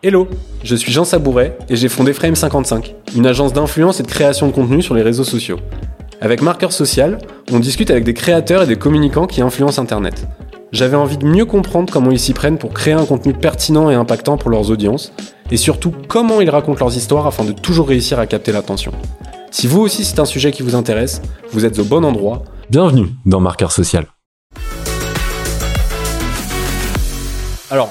Hello, je suis Jean Sabouret et j'ai fondé Frame55, une agence d'influence et de création de contenu sur les réseaux sociaux. Avec Marqueur Social, on discute avec des créateurs et des communicants qui influencent Internet. J'avais envie de mieux comprendre comment ils s'y prennent pour créer un contenu pertinent et impactant pour leurs audiences, et surtout comment ils racontent leurs histoires afin de toujours réussir à capter l'attention. Si vous aussi c'est un sujet qui vous intéresse, vous êtes au bon endroit. Bienvenue dans Marqueur Social. Alors,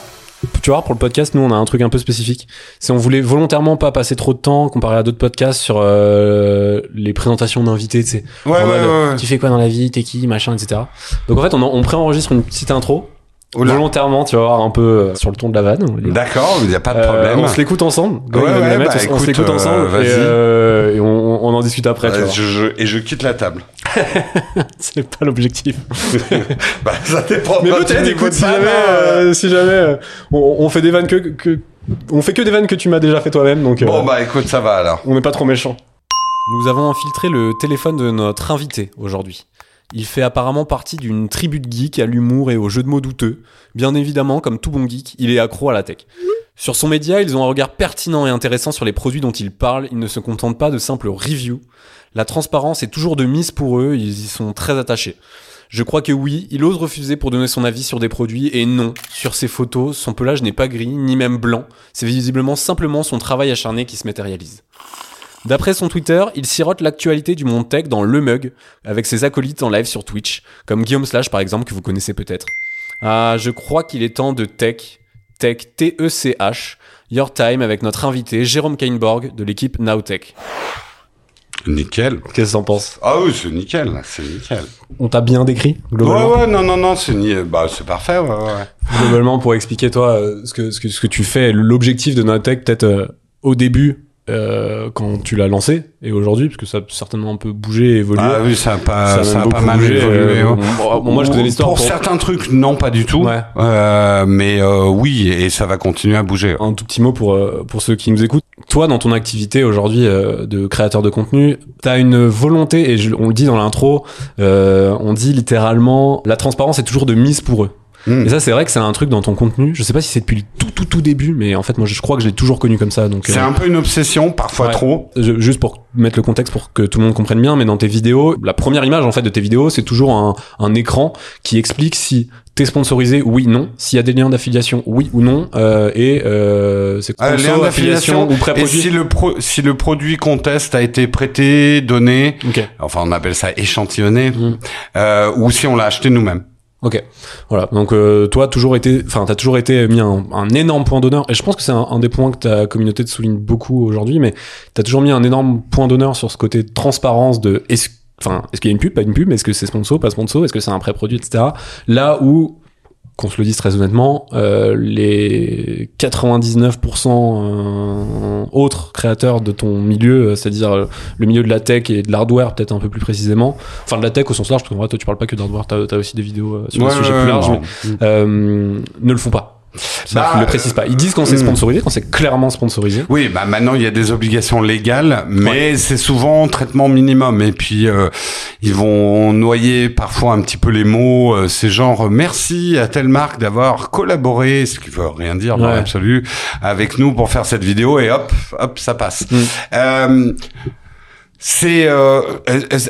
tu vois, pour le podcast, nous, on a un truc un peu spécifique. C'est on voulait volontairement pas passer trop de temps comparé à d'autres podcasts sur euh, les présentations d'invités, tu sais. Ouais, ouais, ouais, ouais. Tu fais quoi dans la vie, t'es qui, machin, etc. Donc en fait, on, on préenregistre une petite intro. Oula. Volontairement, tu vas voir un peu euh, sur le ton de la vanne. D'accord, il n'y a pas de Euh, problème. on se l'écoute ensemble. Ouais, ouais, bah, on- on se écoute, l'écoute euh, ensemble et, euh, et on, on en discute après. tu vois. je- je- et je quitte la table. C'est pas l'objectif. bah, ça dépend. Mais peut-être, écoute, m'écoutes si pas, jamais, si jamais euh, on, on fait des vannes que, que on fait que des vannes que tu m'as déjà fait toi-même, donc euh, Bon, bah, écoute, ça va alors. on n'est pas trop méchant. Nous avons infiltré le téléphone de notre invité aujourd'hui. Il fait apparemment partie d'une tribu de geeks à l'humour et aux jeux de mots douteux. Bien évidemment, comme tout bon geek, il est accro à la tech. Sur son média, ils ont un regard pertinent et intéressant sur les produits dont ils parlent. Ils ne se contentent pas de simples reviews. La transparence est toujours de mise pour eux, ils y sont très attachés. Je crois que oui, il ose refuser pour donner son avis sur des produits et non, sur ses photos, son pelage n'est pas gris, ni même blanc. C'est visiblement simplement son travail acharné qui se matérialise. D'après son Twitter, il sirote l'actualité du monde tech dans Le Mug, avec ses acolytes en live sur Twitch, comme Guillaume Slash par exemple, que vous connaissez peut-être. Ah, je crois qu'il est temps de tech, tech, T-E-C-H, Your Time avec notre invité Jérôme Kainborg de l'équipe Nowtech. Nickel. Qu'est-ce que t'en penses? Ah oui, c'est nickel, c'est nickel. On t'a bien décrit, Ouais, globalement ouais, non, non, non, c'est ni... bah, c'est parfait, ouais, ouais. Globalement, pour expliquer toi euh, ce que, ce que, ce que tu fais, l'objectif de Nowtech, peut-être euh, au début, euh, quand tu l'as lancé, et aujourd'hui, parce que ça a certainement un peu bougé et évolué. Ah oui, ça a pas, Ça ça a pas mal bougé, évolué. euh, ouais. bon, bon, moi, je connais l'histoire Pour, pour- certains trucs, non, pas du tout. Ouais. Euh, mais euh, oui, et ça va continuer à bouger. un tout petit mot pour pour ceux qui nous écoutent. Toi, dans ton activité aujourd'hui euh, de créateur de contenu, t'as une volonté et je- on le dit dans l'intro, euh, on dit littéralement la transparence est toujours de mise pour eux. Hmm. Et ça, c'est vrai que c'est un truc dans ton contenu. Je sais pas si c'est depuis le tout tout tout début, mais en fait, moi, je crois que je l'ai toujours connu comme ça. Donc, C'est euh, un peu une obsession, parfois Ouais. trop. je- juste pour mettre le contexte pour que tout le monde comprenne bien, mais dans tes vidéos, la première image en fait de tes vidéos, c'est toujours un, un écran qui explique si t'es sponsorisé, oui, non, s'il y a des liens d'affiliation, oui ou non, euh, et euh, c'est Euh, sponsor, lien d'affiliation ou Et pré-produit. si le pro, si le produit qu'on teste a été prêté, donné, Ok. enfin on appelle ça échantillonné, Mm. euh, ou si on l'a acheté nous-mêmes. Ok, voilà. Donc euh, toi, toujours été, enfin, t'as toujours été mis un, énorme point d'honneur. Et je pense que c'est un, des points que ta communauté te souligne beaucoup aujourd'hui. Mais t'as toujours mis un énorme point d'honneur sur ce côté transparence de est-ce, enfin, est-ce qu'il y a une pub, pas une pub, est-ce que c'est sponsor, pas sponsor, est-ce que c'est un pré-produit, etc. Là où qu'on se le dise très honnêtement, euh, les 99% euh, autres créateurs de ton milieu, euh, c'est-à-dire euh, le milieu de la tech et de l'hardware peut-être un peu plus précisément, enfin de la tech au sens large, parce qu'en vrai toi tu parles pas que d'hardware, t'as as aussi des vidéos sur Ouais, des sujets ouais, plus larges, non. mais euh, ne le font pas. Bah, ils ne le précisent pas. Ils disent quand c'est hmm. sponsorisé, quand c'est clairement sponsorisé. Oui, bah maintenant il y a des obligations légales, mais c'est souvent traitement minimum. Et puis euh, ils vont noyer parfois un petit peu les mots. Euh, c'est genre euh, merci à telle marque d'avoir collaboré, ce qui veut rien dire dans Ouais. l'absolu, avec nous pour faire cette vidéo et hop, hop, ça passe. Mm. Euh, c'est euh,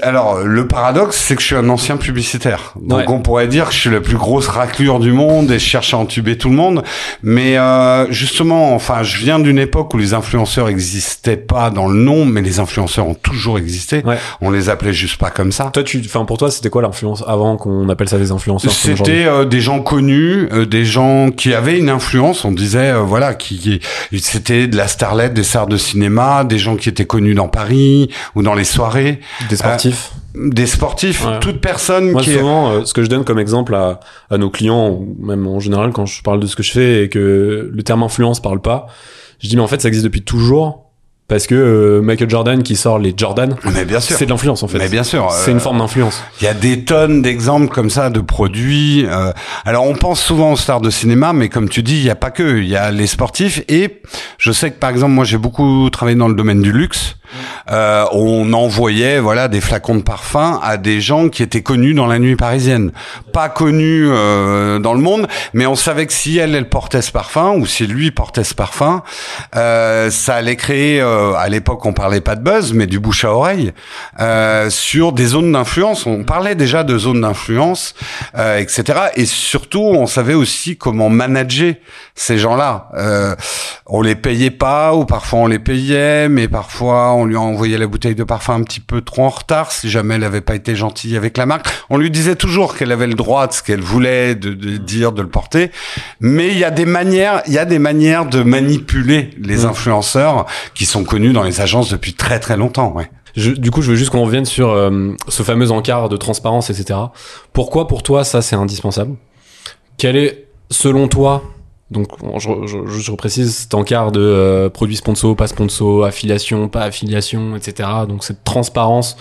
alors le paradoxe, c'est que je suis un ancien publicitaire. Donc Ouais. on pourrait dire que je suis la plus grosse raclure du monde et je cherche à entuber tout le monde. Mais euh, justement, enfin, je viens d'une époque où les influenceurs existaient pas dans le nom, mais les influenceurs ont toujours existé. Ouais. On les appelait juste pas comme ça. Toi, tu, enfin pour toi, c'était quoi l'influence avant qu'on appelle ça des influenceurs C'était euh, des gens connus, euh, des gens qui avaient une influence. On disait euh, voilà, qui, qui- c'était de la starlette, des stars de cinéma, des gens qui étaient connus dans Paris ou dans les soirées, des sportifs. des sportifs, Ouais. toute personne Moi, qui souvent, euh, ce que je donne comme exemple à, à nos clients, ou même en général, quand je parle de ce que je fais et que le terme influence parle pas, je dis, mais en fait, ça existe depuis toujours. Parce que euh, Michael Jordan qui sort les Jordan, Mais bien sûr. c'est de l'influence en fait. Mais bien sûr. C'est euh, une forme d'influence. Il y a des tonnes d'exemples comme ça de produits. euh, alors on pense souvent aux stars de cinéma, mais comme tu dis, il n'y a pas que. Il y a les sportifs et je sais que par exemple moi j'ai beaucoup travaillé dans le domaine du luxe Euh, on envoyait voilà des flacons de parfum à des gens qui étaient connus dans la nuit parisienne, pas connus euh, dans le monde, mais on savait que si elle elle portait ce parfum ou si lui portait ce parfum, euh, ça allait créer euh, à l'époque on parlait pas de buzz mais du bouche à oreille euh, sur des zones d'influence. On parlait déjà de zones d'influence, etc. Et surtout on savait aussi comment manager ces gens-là. on les payait pas ou parfois on les payait, mais parfois on lui a envoyé la bouteille de parfum un petit peu trop en retard si jamais elle n'avait pas été gentille avec la marque. On lui disait toujours qu'elle avait le droit de ce qu'elle voulait de, dire, de le porter. Mais il y a des manières, il y a des manières de manipuler les mm. influenceurs qui sont connus dans les agences depuis très très longtemps. Ouais. du coup, je veux juste qu'on revienne sur euh, ce fameux encart de transparence, etc. Pourquoi, pour toi, ça c'est indispensable? Quel est, selon toi, donc, je, je, je reprécise cet encart de euh, produits sponsor, pas sponsor, affiliation, pas affiliation, etc. Donc, cette transparence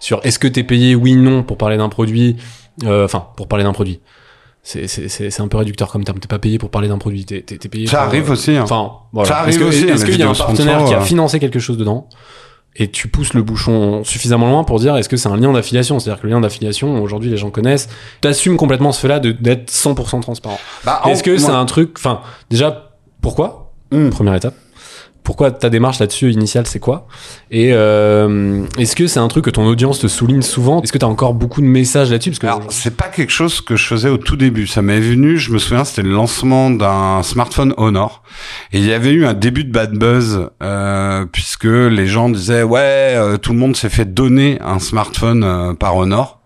sur est-ce que t'es payé, oui, non, pour parler d'un produit, euh, enfin, pour parler d'un produit. C'est un peu réducteur comme terme. T'es pas payé pour parler d'un produit. T'es payé. Ça arrive aussi. Hein. Enfin, voilà. Ça arrive aussi. Est-ce qu'il y a un partenaire qui a financé quelque chose dedans? Et tu pousses le bouchon suffisamment loin pour dire est-ce que c'est un lien d'affiliation? C'est-à-dire que le lien d'affiliation, aujourd'hui, les gens connaissent. T'assumes complètement ce fait-là d'être 100% transparent. Bah, est-ce que c'est un truc... Enfin, déjà, pourquoi? Hmm. Première étape pourquoi ta démarche là-dessus initiale, c'est quoi? Et euh, est-ce que c'est un truc que ton audience te souligne souvent? Est-ce que tu as encore beaucoup de messages là-dessus? Parce que Alors, c'est pas quelque chose que je faisais au tout début. Ça m'est venu, je me souviens, c'était le lancement d'un smartphone Honor. Et il y avait eu un début de bad buzz, euh, puisque les gens disaient, ouais, euh, tout le monde s'est fait donner un smartphone euh, par Honor.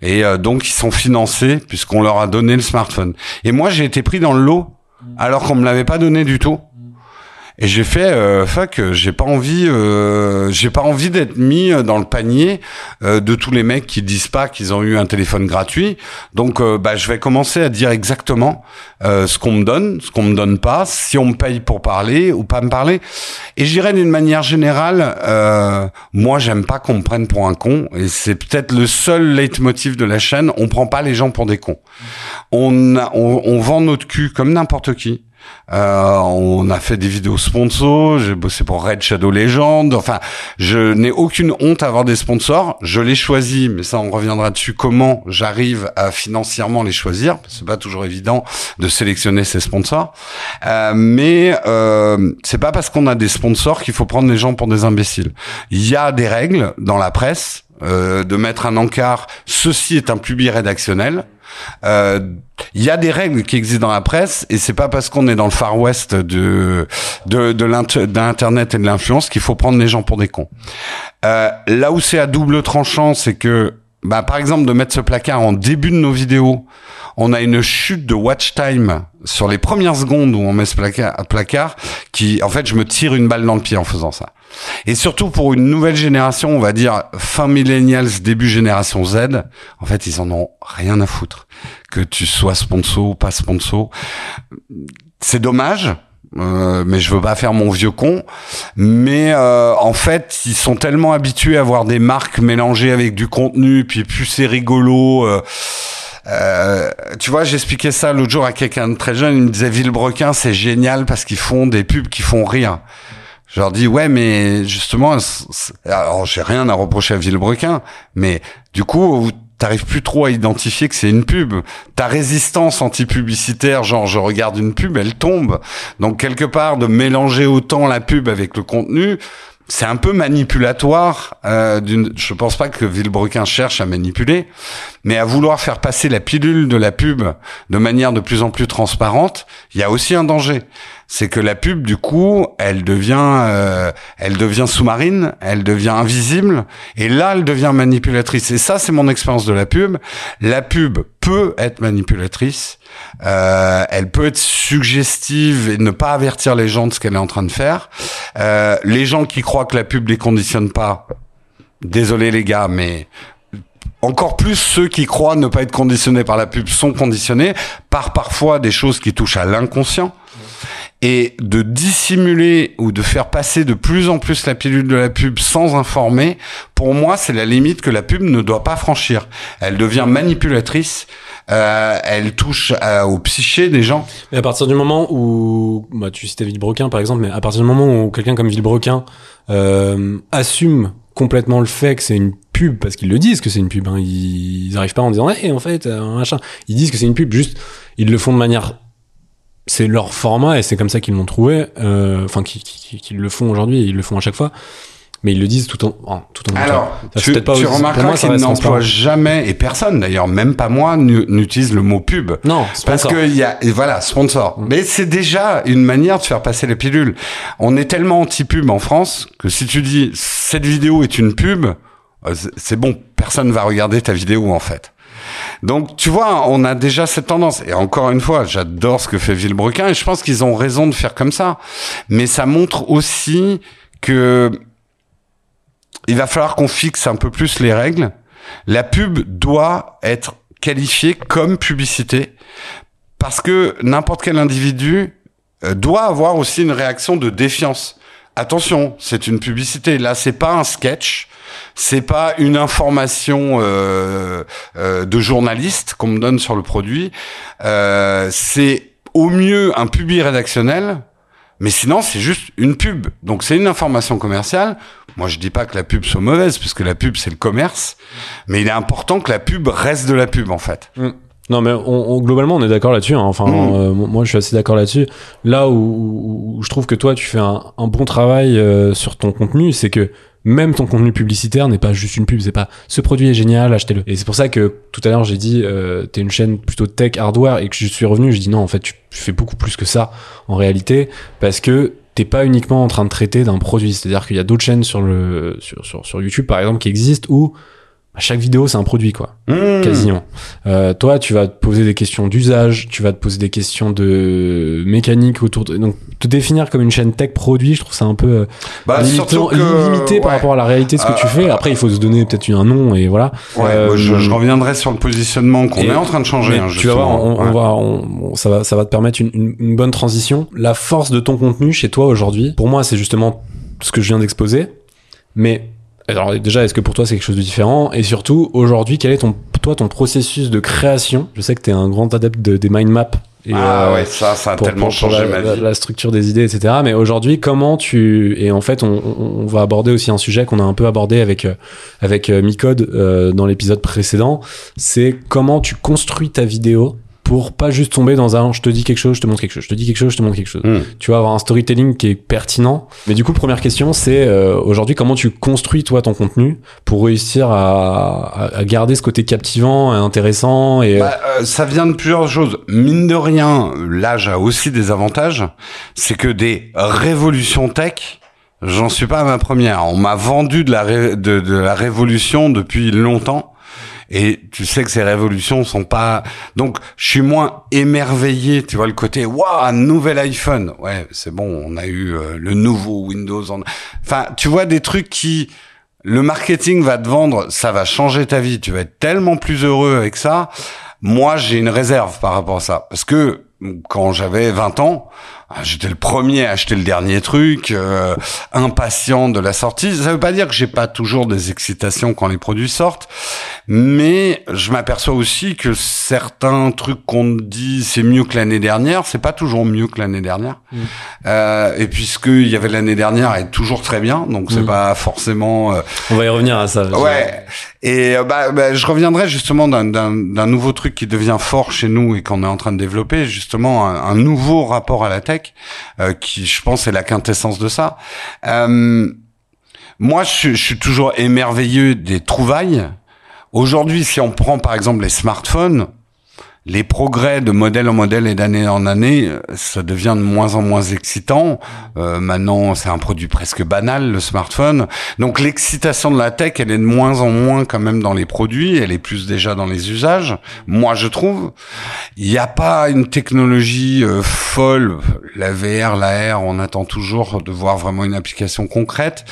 Et euh, donc, ils sont financés puisqu'on leur a donné le smartphone. Et moi, j'ai été pris dans le lot alors qu'on me l'avait pas donné du tout. Et j'ai fait euh, fuck, j'ai pas envie, euh, j'ai pas envie d'être mis dans le panier euh, de tous les mecs qui disent pas qu'ils ont eu un téléphone gratuit. Donc, euh, bah, je vais commencer à dire exactement euh, ce qu'on me donne, ce qu'on me donne pas, si on me paye pour parler ou pas me parler. Et j'irai d'une manière générale, moi, j'aime pas qu'on me prenne pour un con, et c'est peut-être le seul leitmotiv de la chaîne. On prend pas les gens pour des cons. On, on, on vend notre cul comme n'importe qui. Euh, on a fait des vidéos sponsors, j'ai bossé pour Red Shadow Legend. Enfin, je n'ai aucune honte à avoir des sponsors. Je les choisis, mais ça, on reviendra dessus. Comment j'arrive à financièrement les choisir C'est pas toujours évident de sélectionner ces sponsors. Euh, mais euh, c'est pas parce qu'on a des sponsors qu'il faut prendre les gens pour des imbéciles. Il y a des règles dans la presse euh, de mettre un encart. Ceci est un public rédactionnel. Euh, il y a des règles qui existent dans la presse et c'est pas parce qu'on est dans le Far West de de, de l'internet et de l'influence qu'il faut prendre les gens pour des cons. Euh, là où c'est à double tranchant, c'est que bah, par exemple de mettre ce placard en début de nos vidéos, on a une chute de watch time sur les premières secondes où on met ce placard, qui en fait je me tire une balle dans le pied en faisant ça. Et surtout pour une nouvelle génération, on va dire fin millennials, début génération Z, en fait, ils en ont rien à foutre. Que tu sois sponsor ou pas sponsor. C'est dommage, euh, mais je veux pas faire mon vieux con. Mais euh, en fait, ils sont tellement habitués à voir des marques mélangées avec du contenu, puis plus c'est rigolo. Euh, euh, tu vois, j'expliquais ça l'autre jour à quelqu'un de très jeune. Il me disait Villebrequin, c'est génial parce qu'ils font des pubs qui font rire. Je leur dis ouais mais justement alors j'ai rien à reprocher à Villebrequin mais du coup t'arrives plus trop à identifier que c'est une pub. Ta résistance anti-publicitaire, genre je regarde une pub, elle tombe. Donc quelque part de mélanger autant la pub avec le contenu, c'est un peu manipulatoire. Euh, je pense pas que Villebrequin cherche à manipuler, mais à vouloir faire passer la pilule de la pub de manière de plus en plus transparente, il y a aussi un danger c'est que la pub du coup elle devient euh, elle devient sous-marine elle devient invisible et là elle devient manipulatrice. Et ça c'est mon expérience de la pub. La pub peut être manipulatrice euh, elle peut être suggestive et ne pas avertir les gens de ce qu'elle est en train de faire. Euh, les gens qui croient que la pub les conditionne pas désolé les gars mais encore plus ceux qui croient ne pas être conditionnés par la pub sont conditionnés par parfois des choses qui touchent à l'inconscient et de dissimuler ou de faire passer de plus en plus la pilule de la pub sans informer, pour moi, c'est la limite que la pub ne doit pas franchir. Elle devient manipulatrice euh, elle touche euh, au psyché des gens. Mais à partir du moment où, bah, tu citais Villebrequin par exemple, mais à partir du moment où quelqu'un comme Villebrequin euh, assume complètement le fait que c'est une pub, parce qu'ils le disent que c'est une pub, hein, ils, ils arrivent pas en disant, hey, en fait, machin. Ils disent que c'est une pub, juste, ils le font de manière, c'est leur format et c'est comme ça qu'ils l'ont trouvé, euh, enfin, qu'ils le font aujourd'hui, ils le font à chaque fois. Mais ils le disent tout en, tout en Alors, Ça, tu, pas tu remarqueras qu'ils n'emploient jamais, et personne d'ailleurs, même pas moi, n'u- n'utilise le mot pub. Non, Parce sponsor. que il y a, et voilà, sponsor. Mais c'est déjà une manière de faire passer les pilules. On est tellement anti-pub en France que si tu dis cette vidéo est une pub, euh, c'est- c'est bon, personne va regarder ta vidéo en fait. Donc tu vois, on a déjà cette tendance. Et encore une fois, j'adore ce que fait Villebrequin et je pense qu'ils ont raison de faire comme ça. Mais ça montre aussi que il va falloir qu'on fixe un peu plus les règles. La pub doit être qualifiée comme publicité parce que n'importe quel individu euh, doit avoir aussi une réaction de défiance. Attention, c'est une publicité. Là, c'est pas un sketch, c'est pas une information euh, euh, de journaliste qu'on me donne sur le produit. Euh, c'est au mieux un public rédactionnel, mais sinon c'est juste une pub. Donc c'est une information commerciale. Moi, je dis pas que la pub soit mauvaise, puisque la pub c'est le commerce, mais il est important que la pub reste de la pub en fait. Mm. Non, mais on, on- globalement, on est d'accord là-dessus. hein. Enfin, Mm. euh, moi, je suis assez d'accord là-dessus. Là où, où- où je trouve que toi, tu fais un, un bon travail euh, sur ton contenu, c'est que même ton contenu publicitaire n'est pas juste une pub. C'est pas ce produit est génial, achetez-le. Et c'est pour ça que tout à l'heure, j'ai dit, euh, t'es une chaîne plutôt tech hardware et que je suis revenu, je dis non, en fait, tu, fais beaucoup plus que ça en réalité parce que t'es pas uniquement en train de traiter d'un produit. C'est-à-dire qu'il y a d'autres chaînes sur le sur YouTube, par exemple, qui existent où à chaque vidéo, c'est un produit, quoi Mmh. quasiment. Euh, toi, tu vas te poser des questions d'usage, tu vas te poser des questions de mécanique autour de... Donc, te définir comme une chaîne tech produit, je trouve ça un peu euh, Bah, limitant- que, limité par rapport à la réalité de ce que tu Euh, fais. Après, il faut se donner peut-être un nom et voilà. Ouais, Euh, je, je reviendrai sur le positionnement qu'on est en train de changer. Hein, tu vas voir, on, va, on- on- ça va, ça va te permettre une, une- une bonne transition. La force de ton contenu chez toi aujourd'hui, pour moi, c'est justement ce que je viens d'exposer. Mais alors déjà, est-ce que pour toi c'est quelque chose de différent? Et surtout, aujourd'hui, quel est ton, toi, ton processus de création? Je sais que tu es un grand adepte de- des mind maps. Et, ah euh, ouais, ça, ça a pour- tellement pour- pour changé la, ma vie. la structure des idées, etc. Mais aujourd'hui, comment tu et en fait, on, on- va aborder aussi un sujet qu'on a un peu abordé avec avec euh, Micode euh, dans l'épisode précédent. C'est comment tu construis ta vidéo pour pas juste tomber dans un je te dis quelque chose, je te montre quelque chose, je te dis quelque chose, je te montre quelque chose. Hmm. Tu vas avoir un storytelling qui est pertinent. Mais du coup, première question, c'est euh, aujourd'hui comment tu construis toi ton contenu pour réussir à, à- garder ce côté captivant, et intéressant et euh, Bah, euh, ça vient de plusieurs choses. Mine de rien, l'âge a aussi des avantages. C'est que des révolutions tech, j'en suis pas à ma première. On m'a vendu de la, ré- de, de la révolution depuis longtemps. Et tu sais que ces révolutions sont pas. Donc, je suis moins émerveillé. Tu vois le côté, waouh, un nouvel iPhone. Ouais, c'est bon. On a eu euh, le nouveau Windows. En... Enfin, tu vois des trucs qui, le marketing va te vendre, ça va changer ta vie. Tu vas être tellement plus heureux avec ça. Moi, j'ai une réserve par rapport à ça, parce que quand j'avais 20 ans, j'étais le premier à acheter le dernier truc, euh, impatient de la sortie. Ça veut pas dire que j'ai pas toujours des excitations quand les produits sortent, mais je m'aperçois aussi que certains trucs qu'on dit c'est mieux que l'année dernière, c'est pas toujours mieux que l'année dernière. Mm. Euh, et puisque il y avait l'année dernière, est toujours très bien, donc c'est Mm. pas forcément. euh, on va y revenir à ça. Ouais. Et euh, bah, bah, je reviendrai justement d'un nouveau truc qui devient fort chez nous et qu'on est en train de développer, justement un, un nouveau rapport à la tech, euh, qui je pense est la quintessence de ça. Euh, moi, je, je suis toujours émerveilleux des trouvailles. Aujourd'hui, si on prend par exemple les smartphones, les progrès de modèle en modèle et d'année en année, euh, ça devient de moins en moins excitant. Euh, maintenant, c'est un produit presque banal, le smartphone. Donc l'excitation de la tech, elle est de moins en moins quand même dans les produits, elle est plus déjà dans les usages. Moi, je trouve. Il n'y a pas une technologie euh, folle. La VR, la R, on attend toujours de voir vraiment une application concrète.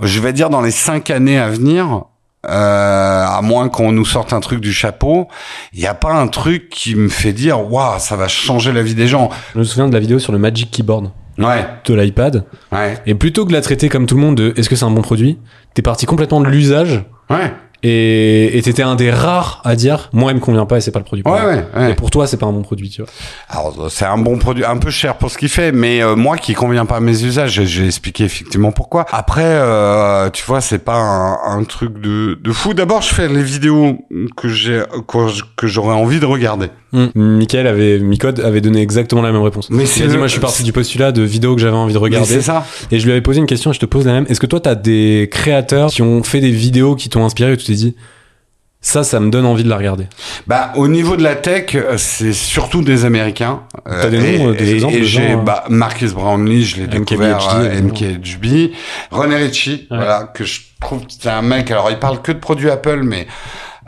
Je vais dire dans les cinq années à venir, euh, à moins qu'on nous sorte un truc du chapeau, il n'y a pas un truc qui me fait dire waouh, ça va changer la vie des gens. Je me souviens de la vidéo sur le Magic Keyboard Ouais, de l'iPad. ouais, Et plutôt que de la traiter comme tout le monde de est-ce que c'est un bon produit, t'es parti complètement de l'usage ouais. Et et t'étais un des rares à dire, moi, il me convient pas et c'est pas le produit. pour Ouais, ouais, ouais. Et pour toi, c'est pas un bon produit, tu vois. Alors, c'est un bon produit, un peu cher pour ce qu'il fait, mais euh, moi qui convient pas à mes usages, j'ai- expliqué effectivement pourquoi. Après, euh, tu vois, c'est pas un, un truc de, de fou. D'abord, je fais les vidéos que j'ai, que j'aurais envie de regarder. Mm. Michael avait, Micode avait donné exactement la même réponse. Mais Il a dit, le- moi, je suis parti du postulat de vidéos que j'avais envie de regarder. c'est ça. Et je lui avais posé une question, je te pose la même. Est-ce que toi, t'as des créateurs qui ont fait des vidéos qui t'ont inspiré et tu t'es dit, ça, ça me donne envie de la regarder? Bah, au niveau de la tech, euh, c'est surtout des Américains. Euh, T'as des et- noms, euh, des et- exemples Et j'ai, euh, bah, Marcus Brownlee, je l'ai découvert. MKHB. René Ritchie, Ouais. voilà, que je trouve que c'est un mec, alors il parle que de produits Apple, mais,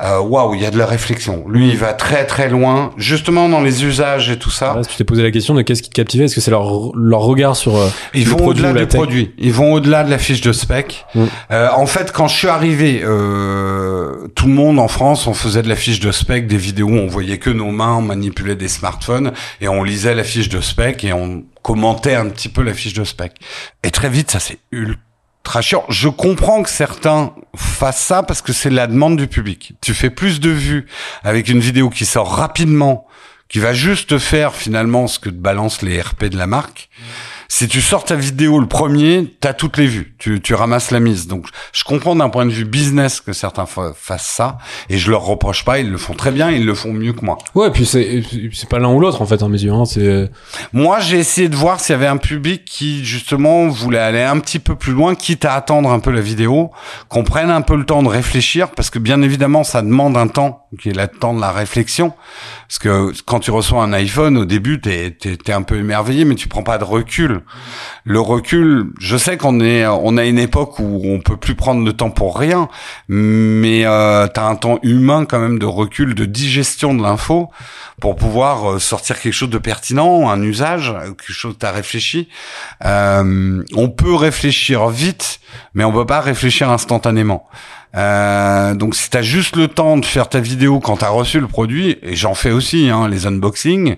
waouh, il y a de la réflexion. Lui, il va très très loin, justement dans les usages et tout ça. Là, tu t'es posé la question de qu'est-ce qui te captivait? Est-ce que c'est leur, leur regard sur euh, Ils vont au-delà du tech? produit. Ils vont au-delà de la fiche de spec. Mm. Euh, en fait, quand je suis arrivé, euh, tout le monde en France, on faisait de la fiche de spec, des vidéos, on voyait que nos mains, on manipulait des smartphones et on lisait la fiche de spec et on commentait un petit peu la fiche de spec. Et très vite, ça c'est ultra chiant. Je comprends que certains fassent ça parce que c'est la demande du public. Tu fais plus de vues avec une vidéo qui sort rapidement, qui va juste faire finalement ce que te balancent les RP de la marque. Si tu sors ta vidéo le premier, t'as toutes les vues. Tu, tu ramasses la mise. Donc, je comprends d'un point de vue business que certains fa- fassent ça, et je leur reproche pas. Ils le font très bien, ils le font mieux que moi. Ouais, puis c'est c'est pas l'un ou l'autre en fait, à mes yeux. Hein, c'est Moi, j'ai essayé de voir s'il y avait un public qui, justement, voulait aller un petit peu plus loin, quitte à attendre un peu la vidéo, qu'on prenne un peu le temps de réfléchir, parce que bien évidemment, ça demande un temps, qui est le temps de la réflexion. Parce que quand tu reçois un iPhone, au début, t'es, t'es, t'es un peu émerveillé, mais tu prends pas de recul. Le recul, je sais qu'on est, on a une époque où on peut plus prendre de temps pour rien, mais euh, t'as un temps humain quand même de recul, de digestion de l'info pour pouvoir euh, sortir quelque chose de pertinent, un usage, quelque chose que t'as réfléchi. Euh, on peut réfléchir vite, mais on peut pas réfléchir instantanément. Euh, donc si t'as juste le temps de faire ta vidéo quand t'as reçu le produit, et j'en fais aussi, hein, les unboxings,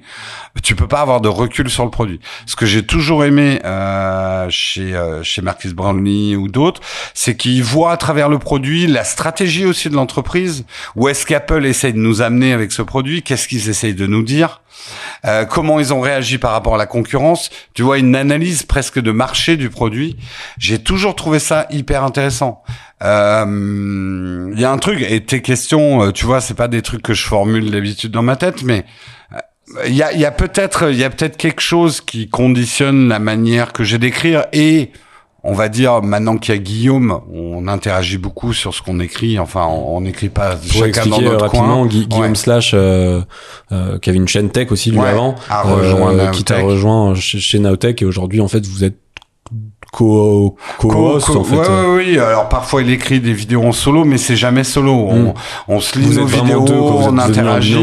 tu peux pas avoir de recul sur le produit. Ce que j'ai toujours aimé euh, chez euh, chez Marcus Brownlee ou d'autres, c'est qu'ils voient à travers le produit la stratégie aussi de l'entreprise. Où est-ce qu'Apple essaye de nous amener avec ce produit? Qu'est-ce qu'ils essayent de nous dire? Euh, comment ils ont réagi par rapport à la concurrence, tu vois, une analyse presque de marché du produit. J'ai toujours trouvé ça hyper intéressant. Euh, Il y a un truc, et tes questions, euh, tu vois, c'est pas des trucs que je formule d'habitude dans ma tête, mais euh, il y a, y a peut-être, il y a peut-être quelque chose qui conditionne la manière que j'ai d'écrire et on va dire maintenant qu'il y a Guillaume, on interagit beaucoup sur ce qu'on écrit. Enfin, on n'écrit pas pour chacun dans expliquer euh, notre rapidement, coin. Gui- Guillaume Ouais. Slash, euh, euh, qui avait une chaîne tech aussi lui Ouais, avant, a rejoint euh, qui t'a rejoint chez, chez Nowtech et aujourd'hui en fait vous êtes co co Co- co- en fait. ouais, euh. ouais, oui. Alors parfois il écrit des vidéos en solo, mais c'est jamais solo. On, Mm. on se lit Vous nos vidéos, deux on interagit.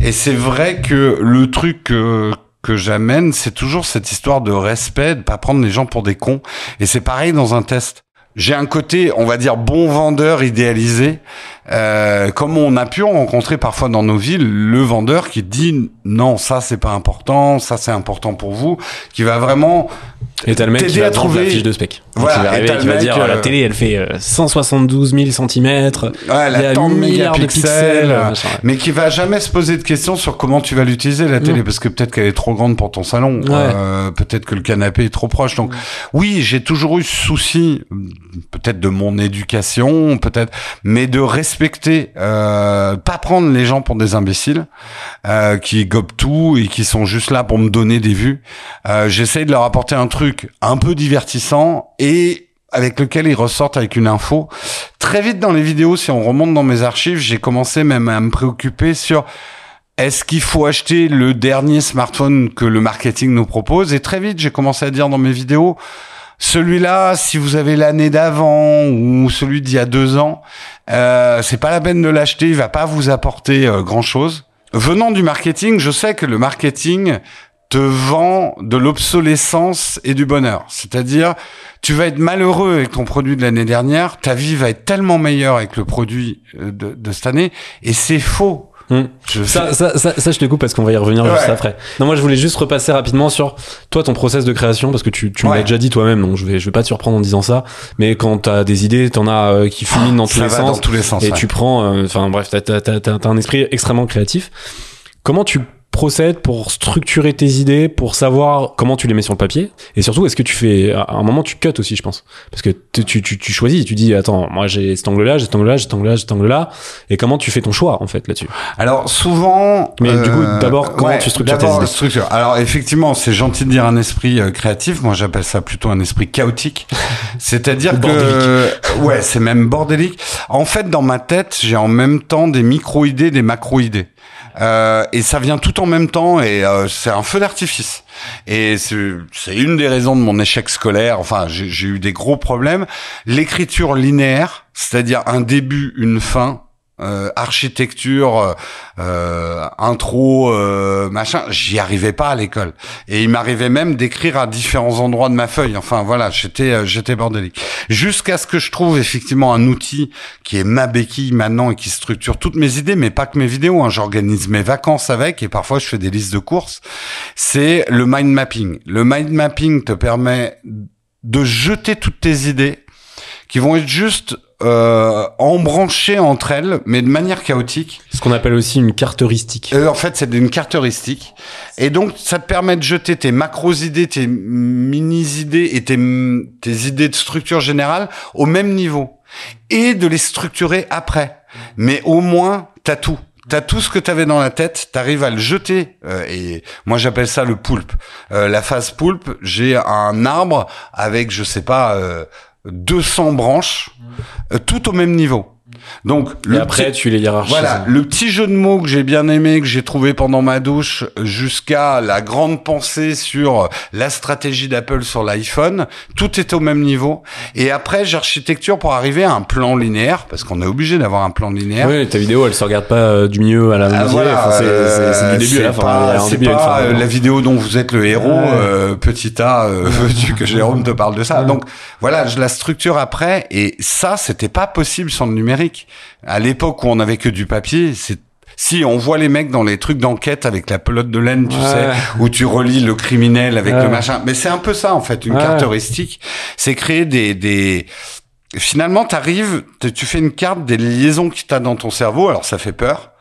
Et c'est vrai que le truc que, que j'amène, c'est toujours cette histoire de respect, de pas prendre les gens pour des cons. Et c'est pareil dans un test. J'ai un côté, on va dire, bon vendeur idéalisé, euh, comme on a pu en rencontrer parfois dans nos villes, le vendeur qui dit non, ça c'est pas important, ça c'est important pour vous, qui va vraiment Et t'as le mec qui T'aider va à trouver- la fiche de spec. Voilà, qui va et arriver, qui le va dire euh, la télé elle fait euh, 172 000 cm. ouais, il y a la tant de pixels. euh, machin, ouais. mais qui va jamais se poser de questions sur comment tu vas l'utiliser la télé Mm. parce que peut-être qu'elle est trop grande pour ton salon Ouais. euh, peut-être que le canapé est trop proche donc oui j'ai toujours eu ce souci peut-être de mon éducation peut-être mais de respecter euh, pas prendre les gens pour des imbéciles euh, qui gobent tout et qui sont juste là pour me donner des vues euh, j'essaye de leur apporter un truc un peu divertissant et avec lequel ils ressortent avec une info. Très vite dans les vidéos, si on remonte dans mes archives, j'ai commencé même à me préoccuper sur est-ce qu'il faut acheter le dernier smartphone que le marketing nous propose Et très vite, j'ai commencé à dire dans mes vidéos, celui-là, si vous avez l'année d'avant ou celui d'il y a deux ans, euh, c'est pas la peine de l'acheter, il va pas vous apporter euh, grand-chose. Venant du marketing, je sais que le marketing te vend de l'obsolescence et du bonheur. C'est-à-dire, tu vas être malheureux avec ton produit de l'année dernière, ta vie va être tellement meilleure avec le produit euh, de, de cette année, et c'est faux. Hmm. Je Ça, ça, ça, ça, je te coupe parce qu'on va y revenir juste après. Non, moi, je voulais juste repasser rapidement sur toi, ton process de création, parce que tu, tu me Ouais. l'as déjà dit toi-même, donc je vais, je vais pas te surprendre en disant ça. Mais quand t'as des idées, t'en as euh, qui fulminent dans tous les sens. dans tous les sens. et ouais. tu prends, euh, enfin bref, t'as, t'as, t'as, t'as un esprit extrêmement créatif. Comment tu procèdes pour structurer tes idées, pour savoir comment tu les mets sur le papier Et surtout, est-ce que tu fais... À un moment, tu cut aussi, je pense. Parce que tu, tu, tu, tu choisis, tu dis, attends, moi j'ai cet angle-là, j'ai cet angle-là, j'ai cet angle-là, j'ai cet angle-là. Et comment tu fais ton choix, en fait, là-dessus? Alors souvent. Mais du coup, d'abord, comment tu structures tes idées? structure. Alors effectivement, c'est gentil de dire un esprit euh, créatif. Moi, j'appelle ça plutôt un esprit chaotique. C'est-à-dire que ouais, c'est même bordélique. En fait, dans ma tête, j'ai en même temps des micro-idées, des macro-idées. Euh, et ça vient tout en même temps et euh, c'est un feu d'artifice. Et c'est une des raisons de mon échec scolaire. Enfin, j'ai eu des gros problèmes. L'écriture linéaire, c'est-à-dire un début, une fin, euh, architecture, euh, intro, euh, machin, j'y arrivais pas à l'école. Et il m'arrivait même d'écrire à différents endroits de ma feuille. Enfin voilà, j'étais euh, j'étais bordélique. Jusqu'à ce que je trouve effectivement un outil qui est ma béquille maintenant et qui structure toutes mes idées, mais pas que mes vidéos. Hein. J'organise mes vacances avec et parfois je fais des listes de courses. C'est le mind mapping. Le mind mapping te permet de jeter toutes tes idées qui vont être juste euh, embranchées entre elles, mais de manière chaotique. Ce qu'on appelle aussi une carte heuristique. Euh, en fait, c'est une carte heuristique. Et donc, ça te permet de jeter tes macros-idées, tes mini-idées et tes, tes idées de structure générale au même niveau. Et de les structurer après. Mais au moins, t'as tout. T'as tout ce que t'avais dans la tête, t'arrives à le jeter. euh, et moi, j'appelle ça le poulpe. Euh, la phase poulpe, j'ai un arbre avec, je sais pas, euh, 200 branches, euh, tout au même niveau. Donc, Et le après, petit- tu les hiérarchises. voilà, le petit jeu de mots que j'ai bien aimé, que j'ai trouvé pendant ma douche, jusqu'à la grande pensée sur la stratégie d'Apple sur l'iPhone, tout est au même niveau. Et après, j'architecture pour arriver à un plan linéaire, parce qu'on est obligé d'avoir un plan linéaire. Oui, ta vidéo, elle se regarde pas euh, du milieu à la Ah, moitié. voilà, Enfin, c'est- euh, du début à la fin. Pas, début fin. euh, la vidéo dont vous êtes le héros, Ouais. euh, petit A, euh, veux-tu que Jérôme te parle de ça? Donc voilà, je la structure après, et ça, c'était pas possible sans le numérique. À l'époque où on avait que du papier, c'est si on voit les mecs dans les trucs d'enquête avec la pelote de laine, tu Ouais. sais, où tu relis le criminel avec Ouais. le machin. Mais c'est un peu ça en fait, une Ouais. carte heuristique. C'est créer des des Finalement, t'arrives, tu fais une carte des liaisons que t'as dans ton cerveau. Alors ça fait peur,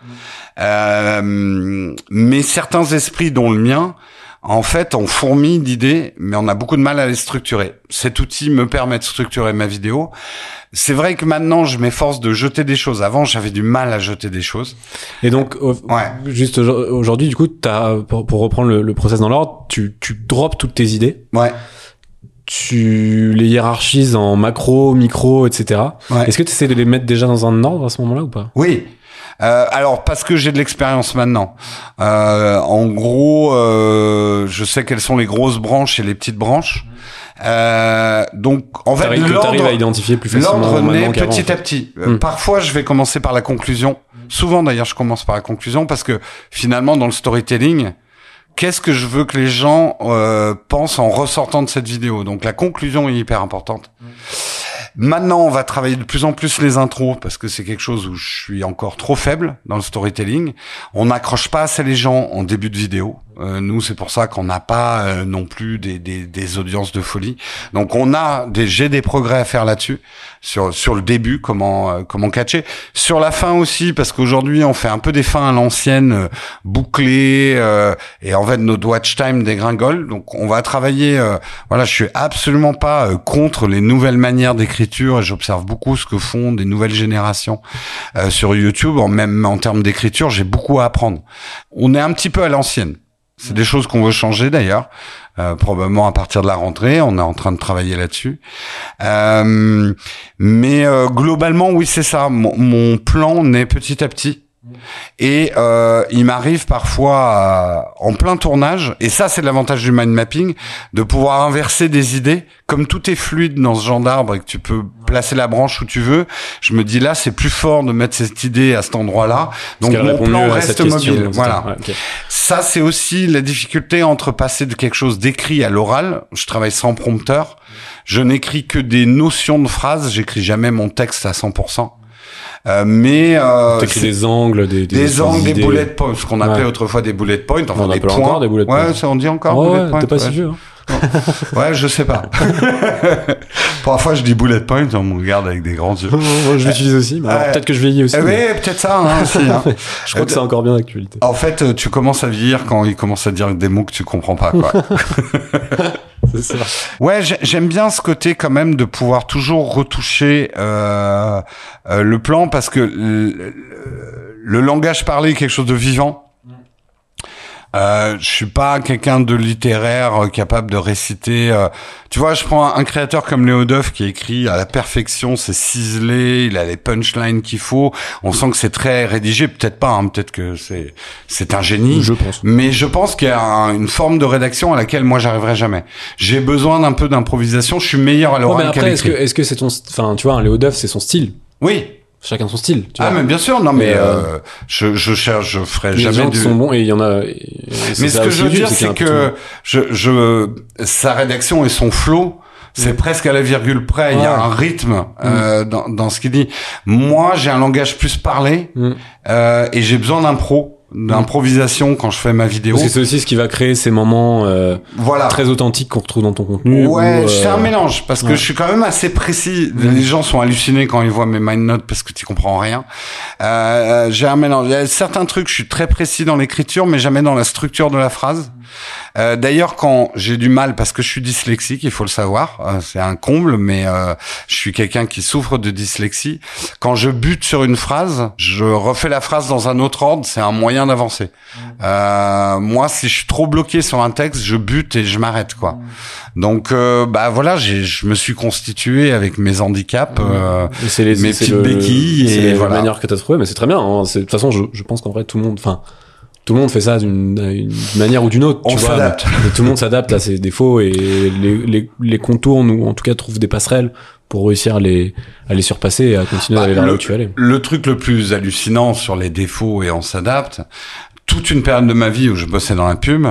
euh, mais certains esprits, dont le mien, en fait, ont fourmi d'idées, mais on a beaucoup de mal à les structurer. Cet outil me permet de structurer ma vidéo. C'est vrai que maintenant, je m'efforce de jeter des choses. Avant, j'avais du mal à jeter des choses. Et donc, au- Ouais. juste aujourd- aujourd'hui, du coup, t'as, pour, pour reprendre le, le process dans l'ordre, tu, tu drops toutes tes idées, Ouais. tu les hiérarchises en macro, micro, etc. Ouais. Est-ce que tu essaies de les mettre déjà dans un ordre à ce moment-là ou pas? Oui. Euh, alors parce que j'ai de l'expérience maintenant. Euh, en gros, euh, je sais quelles sont les grosses branches et les petites branches. Euh, donc en fait, l'ordre à identifier plus facilement L'ordre petit en fait. à petit. Euh, Hmm. Parfois, je vais commencer par la conclusion. Souvent, d'ailleurs, je commence par la conclusion parce que finalement, dans le storytelling, qu'est-ce que je veux que les gens euh, pensent en ressortant de cette vidéo? Donc, la conclusion est hyper importante. Maintenant, on va travailler de plus en plus les intros parce que c'est quelque chose où je suis encore trop faible dans le storytelling. On n'accroche pas assez les gens en début de vidéo. Euh, nous, c'est pour ça qu'on n'a pas euh, non plus des, des, des audiences de folie. Donc, on a des, j'ai des progrès à faire là-dessus sur sur le début, comment euh, comment catcher. Sur la fin aussi, parce qu'aujourd'hui, on fait un peu des fins à l'ancienne, euh, bouclées, euh, et en fait, notre watch time dégringole. Donc, on va travailler. voilà, je suis absolument pas contre les nouvelles manières d'écriture, j'observe beaucoup ce que font des nouvelles générations sur YouTube. En même en termes d'écriture, j'ai beaucoup à apprendre. On est un petit peu à l'ancienne. C'est des choses qu'on veut changer d'ailleurs, euh, probablement à partir de la rentrée. On est en train de travailler là-dessus. Euh, mais euh, globalement, oui, c'est ça. Mon, mon plan naît petit à petit. Et euh, il m'arrive parfois, à- en plein tournage, et ça c'est l'avantage du mind mapping, de pouvoir inverser des idées. Comme tout est fluide dans ce genre d'arbre et que tu peux placer la branche où tu veux, je me dis là c'est plus fort de mettre cette idée à cet endroit-là. Donc mon plan reste question, mobile. Voilà. Ouais. Ça, c'est aussi la difficulté entre passer de quelque chose d'écrit à l'oral. Je travaille sans prompteur. Je n'écris que des notions de phrases. J'écris jamais mon texte à 100%. Euh, mais euh, T'écris c'est- des angles, des, des, des angles, des bullet points, ce qu'on appelait Ouais. autrefois des bullet points, enfin On des points. encore des bullet points. Ouais, ça on dit encore Ouais, bullet ouais, points. t'es pas si vieux. hein. Ouais, je sais pas. Parfois je dis bullet point, on me regarde avec des grands yeux. Moi, je l'utilise aussi, mais Ouais. peut-être que je vieillis aussi. Eh mais oui, peut-être ça, hein, aussi, hein. je crois que c'est encore bien d'actualité. En fait, euh, tu commences à vieillir quand il commence à dire des mots que tu comprends pas, quoi. Ouais, j'ai- j'aime bien ce côté quand même de pouvoir toujours retoucher euh, euh, le plan parce que le langage parlé est quelque chose de vivant. Euh, je suis pas quelqu'un de littéraire euh, capable de réciter. euh, tu vois, je prends un, un créateur comme Léo Duff qui écrit à la perfection, c'est ciselé, il a les punchlines qu'il faut. On sent que c'est très rédigé, peut-être pas, hein, peut-être que c'est c'est un génie. Je pense. Mais je pense qu'il y a un- une forme de rédaction à laquelle moi j'arriverai jamais. J'ai besoin d'un peu d'improvisation. Je suis meilleur à l'oral mais qu'à est-ce que est-ce que c'est ton, enfin, tu vois, un Léo Duff, c'est son style? Oui. Chacun son style. Tu Ah vois. mais bien sûr. Non mais, Mais, euh, je, je cherche, je ferai jamais gens qui du. sont bons et il y en a. Mais ce que je veux dire, c'est que je, je, sa rédaction et son flow, c'est presque à la virgule près. Il y a un rythme euh, dans, dans ce qu'il dit. Moi, j'ai un langage plus parlé Mm. euh, et j'ai besoin d'impro, d'improvisation quand je fais ma vidéo. C'est aussi ce qui va créer ces moments euh, Voilà. très authentiques qu'on retrouve dans ton contenu. Ouais, c'est euh, un mélange parce que ouais. je suis quand même assez précis. Les gens sont hallucinés quand ils voient mes mind notes parce que tu comprends rien. Euh, j'ai un mélange. Il y a certains trucs, je suis très précis dans l'écriture, mais jamais dans la structure de la phrase. Euh, D'ailleurs, quand j'ai du mal, parce que je suis dyslexique, il faut le savoir, euh, c'est un comble, mais euh, je suis quelqu'un qui souffre de dyslexie. Quand je bute sur une phrase, je refais la phrase dans un autre ordre, c'est un moyen d'avancer. Euh, moi, si je suis trop bloqué sur un texte, je bute et je m'arrête, quoi. Donc, euh, bah voilà, j'ai- je me suis constitué avec mes handicaps. euh, c'est les, mes petites le- béquilles c'est et les voilà. manières que t'as trouvé, mais c'est très bien. hein. De toute façon, je, je pense qu'en vrai, tout le monde, enfin, tout le monde fait ça d'une manière ou d'une autre. On s'adapte. tout le monde s'adapte à ses défauts et les, les, les contourne ou en tout cas trouve des passerelles pour réussir à les, à les surpasser et à continuer Bah, d'aller vers là le- où tu allais. Le truc le plus hallucinant sur les défauts et on s'adapte, toute une période de ma vie où je bossais dans la pub,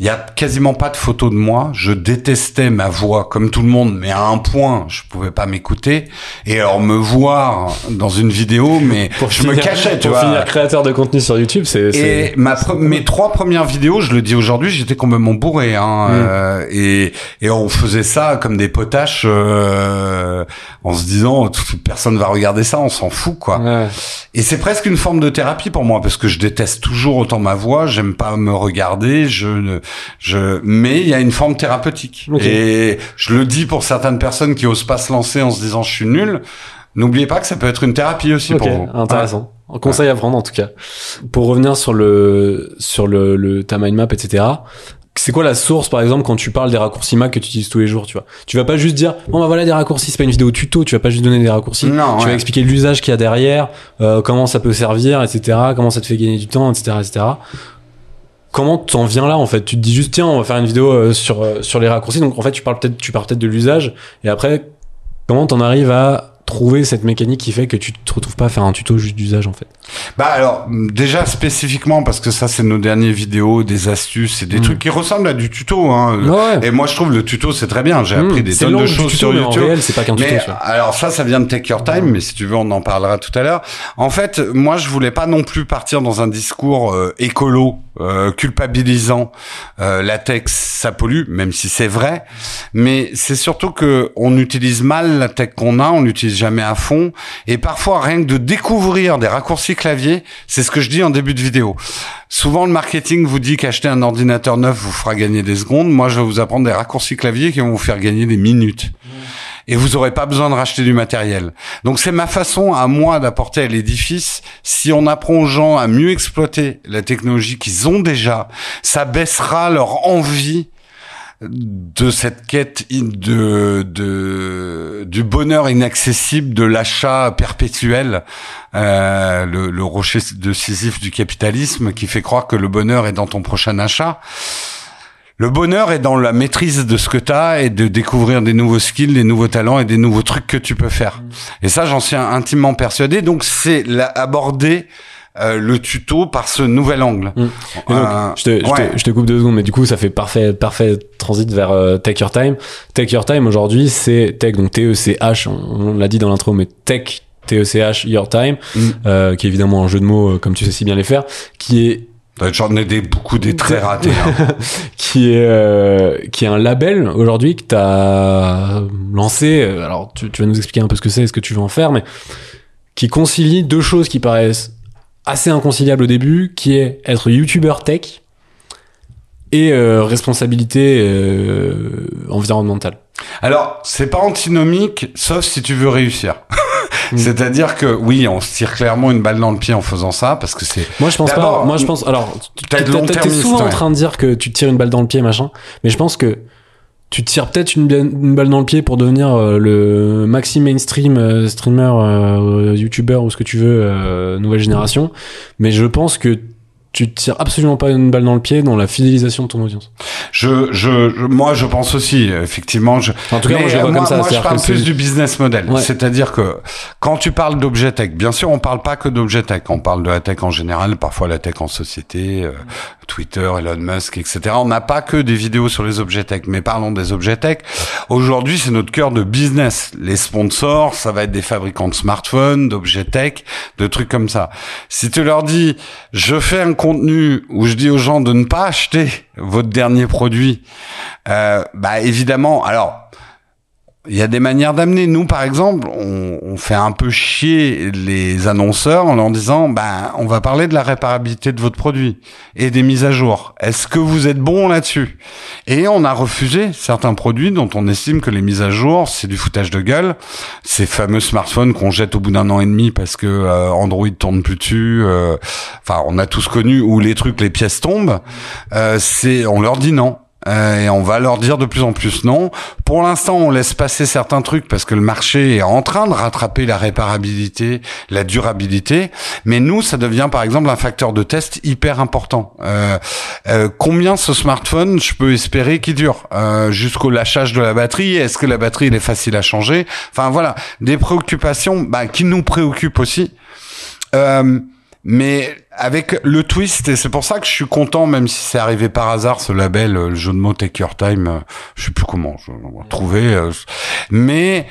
il y a quasiment pas de photos de moi. Je détestais ma voix comme tout le monde, mais à un point, je pouvais pas m'écouter. Et alors me voir dans une vidéo, mais je me cachais, tu pour vois. finir créateur de contenu sur YouTube, c'est. Et ma mes trois premières vidéos, je le dis aujourd'hui, j'étais complètement bourré. Hein, Mm. euh, et, et on faisait ça comme des potaches euh, en se disant, tout- personne va regarder ça, on s'en fout, quoi. Ouais. Et c'est presque une forme de thérapie pour moi parce que je déteste toujours autant ma voix, j'aime pas me regarder, je ne, je, mais il y a une forme thérapeutique. Et je le dis pour certaines personnes qui osent pas se lancer en se disant je suis nul. N'oubliez pas que ça peut être une thérapie aussi pour vous. intéressant. Conseil à prendre en tout cas. Pour revenir sur le sur le, le ta mind map, etc. C'est quoi la source, par exemple, quand tu parles des raccourcis Mac que tu utilises tous les jours, tu vois? Tu vas pas juste dire, bon bah voilà des raccourcis, c'est pas une vidéo tuto, tu vas pas juste donner des raccourcis. Non, tu ouais. vas expliquer l'usage qu'il y a derrière, euh, comment ça peut servir, etc. Comment ça te fait gagner du temps, etc., etc. Comment t'en viens là en fait? Tu te dis juste tiens, on va faire une vidéo euh, sur euh, sur les raccourcis. Donc en fait, tu parles peut-être tu parles peut-être de l'usage et après comment t'en arrives à trouver cette mécanique qui fait que tu te retrouves pas à faire un tuto juste d'usage en fait? Bah alors déjà spécifiquement parce que ça c'est nos dernières vidéos, des astuces et des Mm. trucs qui ressemblent à du tuto. Hein. Ouais. Et moi je trouve le tuto c'est très bien. J'ai appris Mmh, des tonnes de choses tuto, sur mais en YouTube. réel, c'est pas qu'un tuto. Mais alors ça, ça vient de Take Your Time, mais si tu veux, on en parlera tout à l'heure. En fait, moi, je voulais pas non plus partir dans un discours euh, écolo, euh, culpabilisant. Euh, la tech, ça pollue, même si c'est vrai. Mais c'est surtout que on utilise mal la tech qu'on a, on l'utilise jamais à fond. Et parfois, rien que de découvrir des raccourcis clavier, c'est ce que je dis en début de vidéo. Souvent, le marketing vous dit qu'acheter un ordinateur neuf vous fera gagner des secondes. Moi, je vais vous apprendre des raccourcis clavier qui vont vous faire gagner des minutes et vous aurez pas besoin de racheter du matériel. Donc c'est ma façon à moi d'apporter à l'édifice. Si on apprend aux gens à mieux exploiter la technologie qu'ils ont déjà, ça baissera leur envie de cette quête de, de du bonheur inaccessible, de l'achat perpétuel, euh, le, le rocher de Sisyphe du capitalisme qui fait croire que le bonheur est dans ton prochain achat. Le bonheur est dans la maîtrise de ce que tu as et de découvrir des nouveaux skills, des nouveaux talents et des nouveaux trucs que tu peux faire. Et ça, j'en suis intimement persuadé. Donc, c'est aborder euh, le tuto par ce nouvel angle. Mm. Donc, Euh, je, te, je, te, je te coupe deux secondes, mais du coup, ça fait parfait, parfait transit vers euh, Take Your Time. Take Your Time aujourd'hui, c'est tech, donc T-E-C-H, on, on l'a dit dans l'intro, mais tech T-E-C-H, Your Time, Mm. euh, qui est évidemment un jeu de mots, comme tu sais si bien les faire, qui est J'en ai des, beaucoup des très ratés. hein. qui est euh, qui est un label aujourd'hui que tu as lancé. Alors tu, tu vas nous expliquer un peu ce que c'est, et ce que tu veux en faire, mais qui concilie deux choses qui paraissent assez inconciliables au début, qui est être youtubeur tech et euh, responsabilité euh, environnementale. Alors, c'est pas antinomique, sauf si tu veux réussir. C'est-à-dire que oui, on se tire clairement une balle dans le pied en faisant ça, parce que c'est Moi je pense pas. Moi je pense. Alors t'es souvent en train de dire que tu tires une balle dans le pied machin, mais je pense que tu tires peut-être une, balle dans le pied pour devenir euh, le maxi mainstream euh, streamer, euh, youtuber ou ce que tu veux, nouvelle génération. Mais je pense que tu te tires absolument pas une balle dans le pied dans la fidélisation de ton audience. je, je, je- moi, je pense aussi, effectivement. Je, En tout cas, Mais, moi je euh, vois moi, comme ça. moi, je parle plus du business model. Ouais. C'est-à-dire que quand tu parles d'objet tech, bien sûr, on parle pas que d'objet tech. On parle de la tech en général, parfois la tech en société, euh, Twitter, Elon Musk, etc. On n'a pas que des vidéos sur les objets tech, mais parlons des objets tech. Aujourd'hui, c'est notre cœur de business. Les sponsors, ça va être des fabricants de smartphones, d'objets tech, de trucs comme ça. Si tu leur dis, je fais un contenu où je dis aux gens de ne pas acheter votre dernier produit, euh, bah évidemment, alors il y a des manières d'amener. Nous, par exemple, on, on fait un peu chier les annonceurs en leur disant, ben, on va parler de la réparabilité de votre produit et des mises à jour. Est-ce que vous êtes bon là-dessus? Et on a refusé certains produits dont on estime que les mises à jour, c'est du foutage de gueule. Ces fameux smartphones qu'on jette au bout d'un an et demi parce que euh, Android tourne plus dessus. euh, Enfin, on a tous connu où les trucs, les pièces tombent. Euh, c'est, on leur dit non. Euh, et on va leur dire de plus en plus non. Pour l'instant, on laisse passer certains trucs parce que le marché est en train de rattraper la réparabilité, la durabilité. Mais nous, ça devient par exemple un facteur de test hyper important. Euh, euh, combien ce smartphone je peux espérer qu'il dure? Euh, jusqu'au lâchage de la batterie Est-ce que la batterie elle est facile à changer? Enfin voilà, des préoccupations bah, qui nous préoccupent aussi. Euh, mais avec le twist, et c'est pour ça que je suis content, même si c'est arrivé par hasard, ce label, euh, le jeu de mots Take Your Time, euh, je sais plus comment, je on va trouver. euh, mais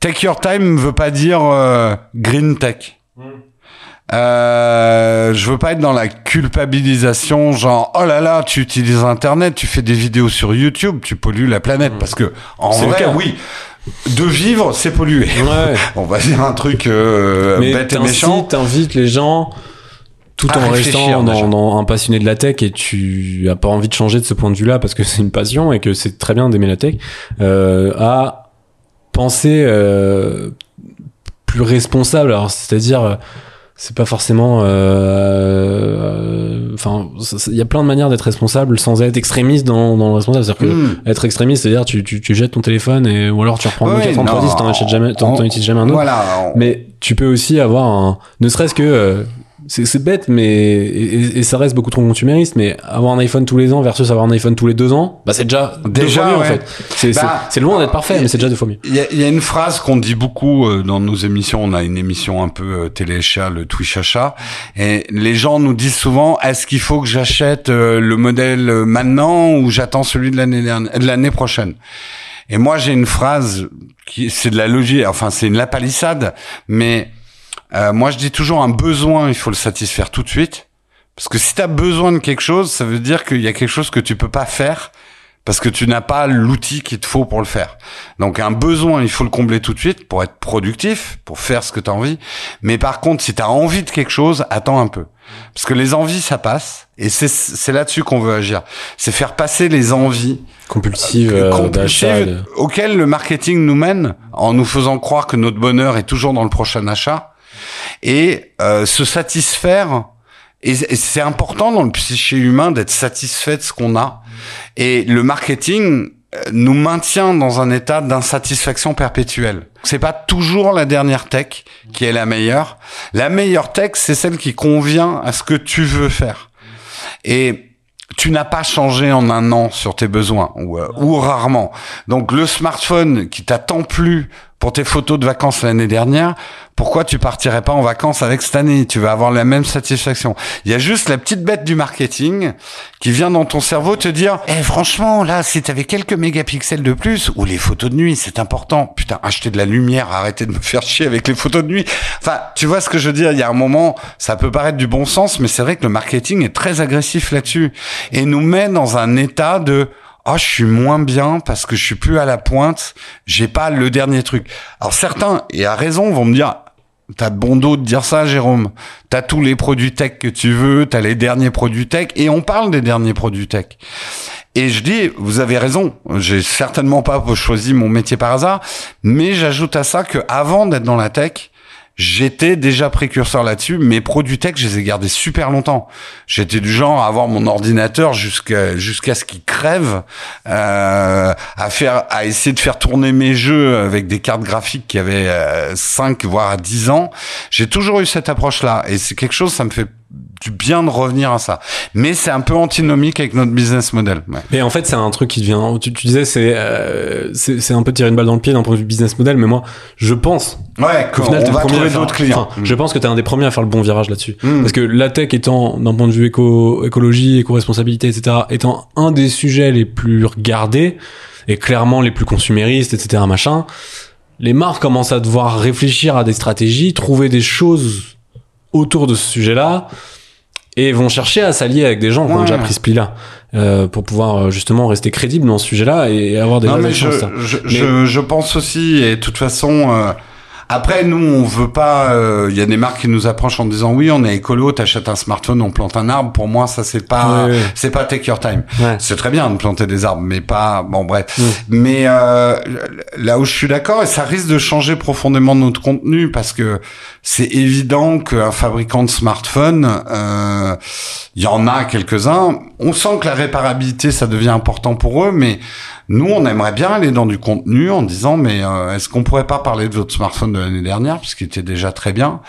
Take Your Time veut pas dire euh, Green Tech. Euh, je veux pas être dans la culpabilisation, genre oh là là, tu utilises Internet, tu fais des vidéos sur YouTube, tu pollues la planète, parce que en C'est le vrai, cas. oui, de vivre, c'est polluer. Ouais. On va dire un truc euh, mais bête et méchant. t'invites les gens tout À en restant dans, dans un passionné de la tech et tu as pas envie de changer de ce point de vue-là parce que c'est une passion et que c'est très bien d'aimer la tech, euh, à penser euh, plus responsable. Alors c'est-à-dire euh, c'est pas forcément euh, enfin il y a plein de manières d'être responsable sans être extrémiste dans, dans le responsable c'est-à-dire que Hmm. être extrémiste c'est-à-dire tu, tu, tu jettes ton téléphone et ou alors tu reprends Ouais, le 4 non. t'en achètes jamais t'en On- t'en utilises jamais un autre Voilà. on- mais tu peux aussi avoir un. Ne serait-ce que. C'est c'est bête, mais. Et, et- ça reste beaucoup trop consumériste, mais avoir un iPhone tous les ans versus avoir un iPhone tous les deux ans, bah c'est déjà, deux Déjà, fois mieux en fait. C'est Bah, c'est loin d'être parfait, mais c'est déjà deux fois mieux. Il y, y a une phrase qu'on dit beaucoup euh, dans nos émissions. On a une émission un peu euh, téléchat, le Twitch achat, et les gens nous disent souvent est-ce qu'il faut que j'achète euh, le modèle euh, maintenant ou j'attends celui de l'année de l'année prochaine? Et moi j'ai une phrase qui c'est de la logique, enfin c'est une lapalissade, mais euh, moi je dis toujours un besoin, il faut le satisfaire tout de suite. Parce que si tu as besoin de quelque chose, ça veut dire qu'il y a quelque chose que tu peux pas faire parce que tu n'as pas l'outil qu'il te faut pour le faire. Donc un besoin, il faut le combler tout de suite pour être productif, pour faire ce que tu as envie. Mais par contre, si tu as envie de quelque chose, attends un peu. Parce que les envies, ça passe. Et c'est c'est là-dessus qu'on veut agir. C'est faire passer les envies Compulsive, euh, compulsives de- auxquelles le marketing nous mène en nous faisant croire que notre bonheur est toujours dans le prochain achat et euh, se satisfaire. Et c'est important dans le psyché humain d'être satisfait de ce qu'on a. Et le marketing euh, nous maintient dans un état d'insatisfaction perpétuelle. C'est pas toujours la dernière tech qui est la meilleure. La meilleure tech, c'est celle qui convient à ce que tu veux faire. Et tu n'as pas changé en un an sur tes besoins ou, euh, ou rarement. Donc le smartphone qui t'a tant plu pour tes photos de vacances l'année dernière, pourquoi tu partirais pas en vacances avec cette année? Tu vas avoir la même satisfaction. Il y a juste la petite bête du marketing qui vient dans ton cerveau te dire "Eh franchement, là, si tu avais quelques mégapixels de plus ou les photos de nuit, c'est important. Putain, acheter de la lumière, arrêtez de me faire chier avec les photos de nuit." Enfin, tu vois ce que je veux dire? Il y a un moment, ça peut paraître du bon sens, mais c'est vrai que le marketing est très agressif là-dessus et nous met dans un état de oh, je suis moins bien parce que je suis plus à la pointe, j'ai pas le dernier truc. Alors certains, et à raison, vont me dire, T'as bon dos de dire ça, Jérôme. T'as tous les produits tech que tu veux, t'as les derniers produits tech, et on parle des derniers produits tech. Et je dis, vous avez raison. J'ai certainement pas choisi mon métier par hasard, mais j'ajoute à ça que avant d'être dans la tech, J'étais déjà précurseur là-dessus. Mes produits tech, je les ai gardés super longtemps. J'étais du genre à avoir mon ordinateur jusqu'à jusqu'à ce qu'il crève, euh, à faire, à essayer de faire tourner mes jeux avec des cartes graphiques qui avaient euh, 5 voire 10 ans. J'ai toujours eu cette approche-là, et c'est quelque chose, ça me fait du bien de revenir à ça. Mais c'est un peu antinomique avec notre business model. Ouais. Mais en fait, c'est un truc qui devient. Tu, tu disais, c'est euh, c'est un peu tirer une balle dans le pied d'un point de vue business model. Mais moi, je pense. Ouais, qu'au final, on va trouver d'autres clients. enfin, Je pense que t'es un des premiers à faire le bon virage là-dessus. Mm. Parce que la tech étant, d'un point de vue éco, écologie, éco-responsabilité, etc., étant un des sujets les plus regardés et clairement les plus consuméristes, etc., machin, les marques commencent à devoir réfléchir à des stratégies, trouver des choses autour de ce sujet-là et vont chercher à s'allier avec des gens qui ont déjà pris ce pli-là euh, pour pouvoir euh, justement rester crédibles dans ce sujet-là et avoir des Non, mais je, je, Mais- je, je pense aussi, et de toute façon, euh, après, nous, on veut pas, euh, il y a des marques qui nous approchent en disant, oui, on est écolo, t'achètes un smartphone, on plante un arbre. Pour moi, ça, c'est pas, c'est pas take your time. Ouais. C'est très bien de planter des arbres, mais pas, bon, bref. Mais, euh, là où je suis d'accord, et ça risque de changer profondément notre contenu, parce que c'est évident qu'un fabricant de smartphone, euh, il y en a quelques-uns. On sent que la réparabilité, ça devient important pour eux, mais nous, on aimerait bien aller dans du contenu en disant, mais euh, est-ce qu'on pourrait pas parler de votre smartphone de l'année dernière, puisqu'il était déjà très bien?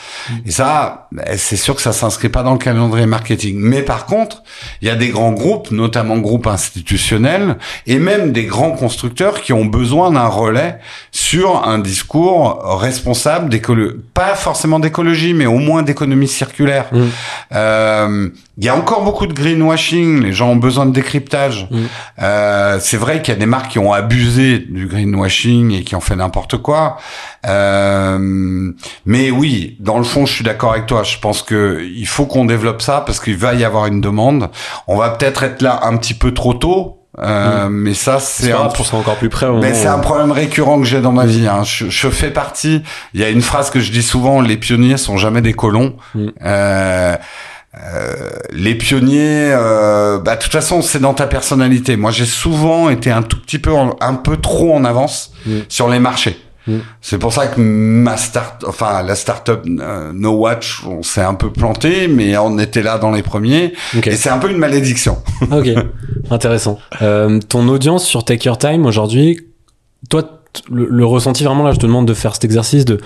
Et ça, ben, c'est sûr que ça s'inscrit pas dans le calendrier marketing. Mais par contre, il y a des grands groupes, notamment groupes institutionnels, et même des grands constructeurs qui ont besoin d'un relais sur un discours responsable d'écolo, pas forcément d'écologie, mais au moins d'économie circulaire. Mm. Euh, Il y a encore beaucoup de greenwashing. Les gens ont besoin de décryptage. Mm. Euh, c'est vrai qu'il y a des marques qui ont abusé du greenwashing et qui ont fait n'importe quoi. Euh, mais oui, dans le fond, je suis d'accord avec toi. Je pense que il faut qu'on développe ça parce qu'il va y avoir une demande. On va peut-être être là un petit peu trop tôt. Euh, mais ça, C'est un grave, encore plus près mais c'est où- un problème récurrent que j'ai dans ma vie. Hein. Je, je fais partie. Il y a une phrase que je dis souvent les pionniers sont jamais des colons. Mm. Euh, euh, les pionniers, euh, bah de toute façon, c'est dans ta personnalité. Moi, j'ai souvent été un tout petit peu, en- un peu trop en avance Mm. sur les marchés. Mm. C'est pour ça que ma start, enfin la startup euh, No Watch, on s'est un peu planté, mais on était là dans les premiers. Et c'est un peu une malédiction. Ok, intéressant. Euh, ton audience sur Take Your Time aujourd'hui, toi, le, le ressenti vraiment là, je te demande de faire cet exercice de,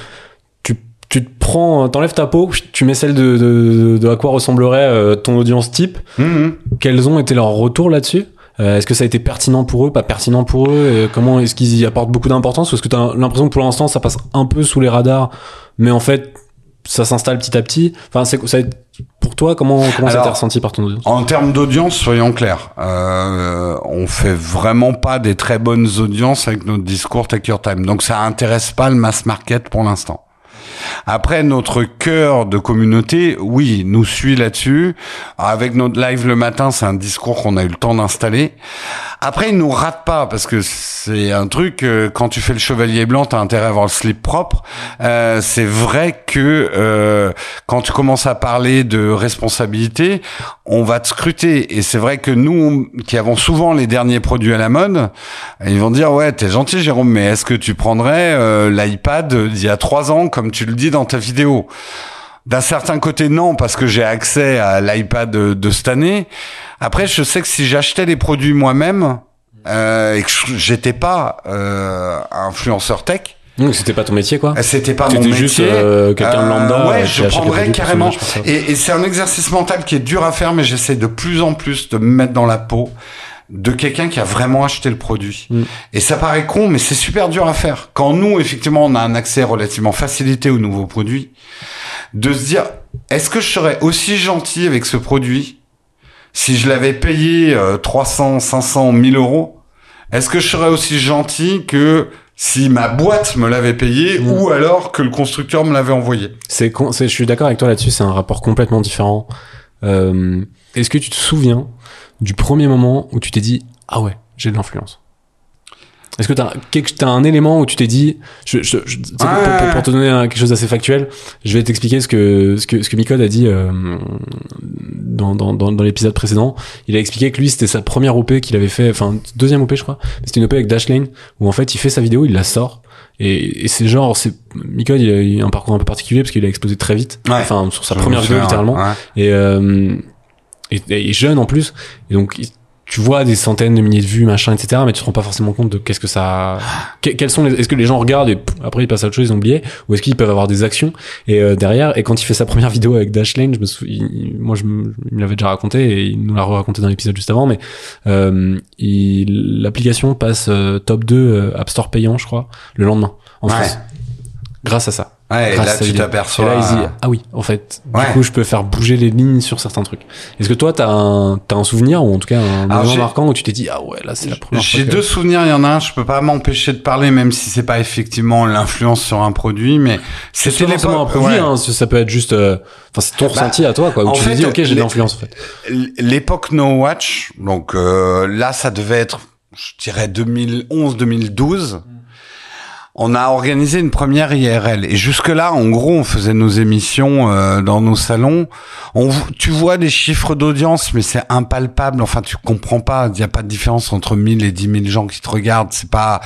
tu, tu te prends, t'enlèves ta peau, tu mets celle de, de, de à quoi ressemblerait euh, ton audience type. Mhm. Quels ont été leurs retours là-dessus? Euh, Est-ce que ça a été pertinent pour eux, pas pertinent pour eux Et Comment est-ce qu'ils y apportent beaucoup d'importance? Ou est-ce que tu as l'impression que pour l'instant ça passe un peu sous les radars, mais en fait ça s'installe petit à petit Enfin, c'est ça, pour toi, comment, comment ça a été Alors, ressenti par ton audience? En termes d'audience, soyons clairs, euh, on fait vraiment pas des très bonnes audiences avec notre discours Take Your Time. Donc ça intéresse pas le mass market pour l'instant. Après, notre cœur de communauté, oui, nous suit là-dessus. Avec notre live le matin, c'est un discours qu'on a eu le temps d'installer. Après, il nous rate pas parce que c'est un truc. euh, quand tu fais le chevalier blanc, t'as intérêt à avoir le slip propre. Euh, c'est vrai que euh, quand tu commences à parler de responsabilité, on va te scruter. Et c'est vrai que nous, qui avons souvent les derniers produits à la mode, ils vont dire ouais, t'es gentil, Jérôme, mais est-ce que tu prendrais euh, l'iPad d'il y a trois ans, comme tu le dis dans ta vidéo? D'un certain côté, non, parce que j'ai accès à l'iPad de, de cette année. Après, je sais que si j'achetais les produits moi-même euh, et que j'étais pas euh, influenceur tech, Donc c'était pas ton métier quoi c'était pas mon métier. juste euh, quelqu'un de lambda. Euh, ouais, euh, qui je prendrais carrément. et c'est un exercice mental qui est dur à faire, mais j'essaie de plus en plus de me mettre dans la peau de quelqu'un qui a vraiment acheté le produit. Mm. Et ça paraît con, mais c'est super dur à faire. Quand nous, effectivement, on a un accès relativement facilité aux nouveaux produits, de se dire, est-ce que je serais aussi gentil avec ce produit si je l'avais payé euh, 300, 500, 1000 euros? Est-ce que je serais aussi gentil que si ma boîte me l'avait payé Mm. ou alors que le constructeur me l'avait envoyé C'est, con- c'est- je suis d'accord avec toi là-dessus, c'est un rapport complètement différent. Euh, est-ce que tu te souviens du premier moment où tu t'es dit ah ouais j'ai de l'influence? Est-ce que t'as quelque, t'as un élément où tu t'es dit je, je, je- tu sais, pour, pour- te donner un- quelque chose d'assez factuel, je vais t'expliquer ce que ce que ce que Micode a dit euh, dans dans dans, dans l'épisode précédent. Il a expliqué que lui c'était sa première OP qu'il avait fait, enfin deuxième OP je crois. C'était une OP avec Dashlane où en fait il fait sa vidéo, il la sort. Et, et c'est genre, c'est Micode, il a eu un parcours un peu particulier parce qu'il a explosé très vite. Ouais. Enfin, sur sa première vidéo souviens, littéralement ouais. et, euh, et, et jeune en plus et donc il- tu vois des centaines de milliers de vues machin etc mais tu te rends pas forcément compte de qu'est-ce que ça que- quels sont les est-ce que les gens regardent et pff, après ils passent à autre chose ils ont oublié ou est-ce qu'ils peuvent avoir des actions et euh, derrière et quand il fait sa première vidéo avec Dashlane je me sou... il- moi je me, il me l'avait déjà raconté et il nous l'a raconté dans l'épisode juste avant mais euh, il- l'application passe euh, top 2 euh, App Store payant je crois le lendemain en Ouais. France grâce à ça Ouais, là, tu t'aperçois. Là, ah oui, en fait, du Ouais. coup, je peux faire bouger les lignes sur certains trucs. Est-ce que toi, t'as un, t'as un souvenir, ou en tout cas un moment marquant où tu t'es dit, ah ouais, là, c'est la première fois J'ai que... deux souvenirs. Il y en a un, je peux pas m'empêcher de parler, même si c'est pas effectivement l'influence sur un produit, mais C'est c'était forcément un l'époque. produit, ouais. hein, ça peut être juste, euh, enfin, c'est ton ressenti à toi, quoi, où tu te fait, dis, ok, j'ai de l'influence, en fait. L'époque No Watch, donc euh, là, ça devait être, je dirais 2011-2012. On a organisé une première IRL et jusque là, en gros, on faisait nos émissions euh, dans nos salons. On, tu vois des chiffres d'audience, mais c'est impalpable. Enfin, tu comprends pas. Il n'y a pas de différence entre 1000 et 10 000 gens qui te regardent. C'est pas.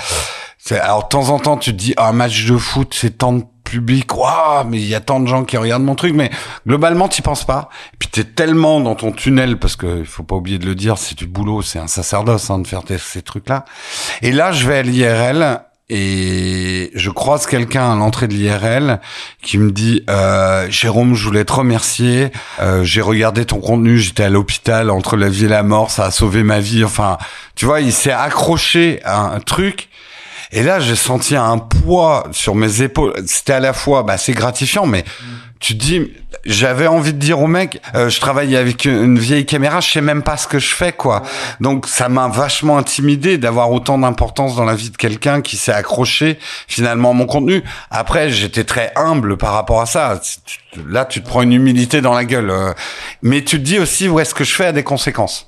Alors de temps en temps, tu te dis, un match de foot, c'est tant de public. Waouh, mais il y a tant de gens qui regardent mon truc. Mais globalement, t'y penses pas. Et puis t'es tellement dans ton tunnel parce que il faut pas oublier de le dire, c'est du boulot, c'est un sacerdoce hein, de faire ces trucs-là. Et là, je vais à l'IRL et je croise quelqu'un à l'entrée de l'IRL qui me dit euh, Jérôme, je voulais te remercier. Euh, J'ai regardé ton contenu, j'étais à l'hôpital entre la vie et la mort, ça a sauvé ma vie. Enfin, tu vois, il s'est accroché à un truc. Et là, j'ai senti un poids sur mes épaules. C'était à la fois, bah, c'est gratifiant, mais tu te dis, j'avais envie de dire au mec, euh, je travaille avec une vieille caméra, je sais même pas ce que je fais, quoi. Donc, ça m'a vachement intimidé d'avoir autant d'importance dans la vie de quelqu'un qui s'est accroché finalement à mon contenu. Après, j'étais très humble par rapport à ça. Là, tu te prends une humilité dans la gueule. euh. Mais tu te dis aussi, où est-ce que je fais a des conséquences.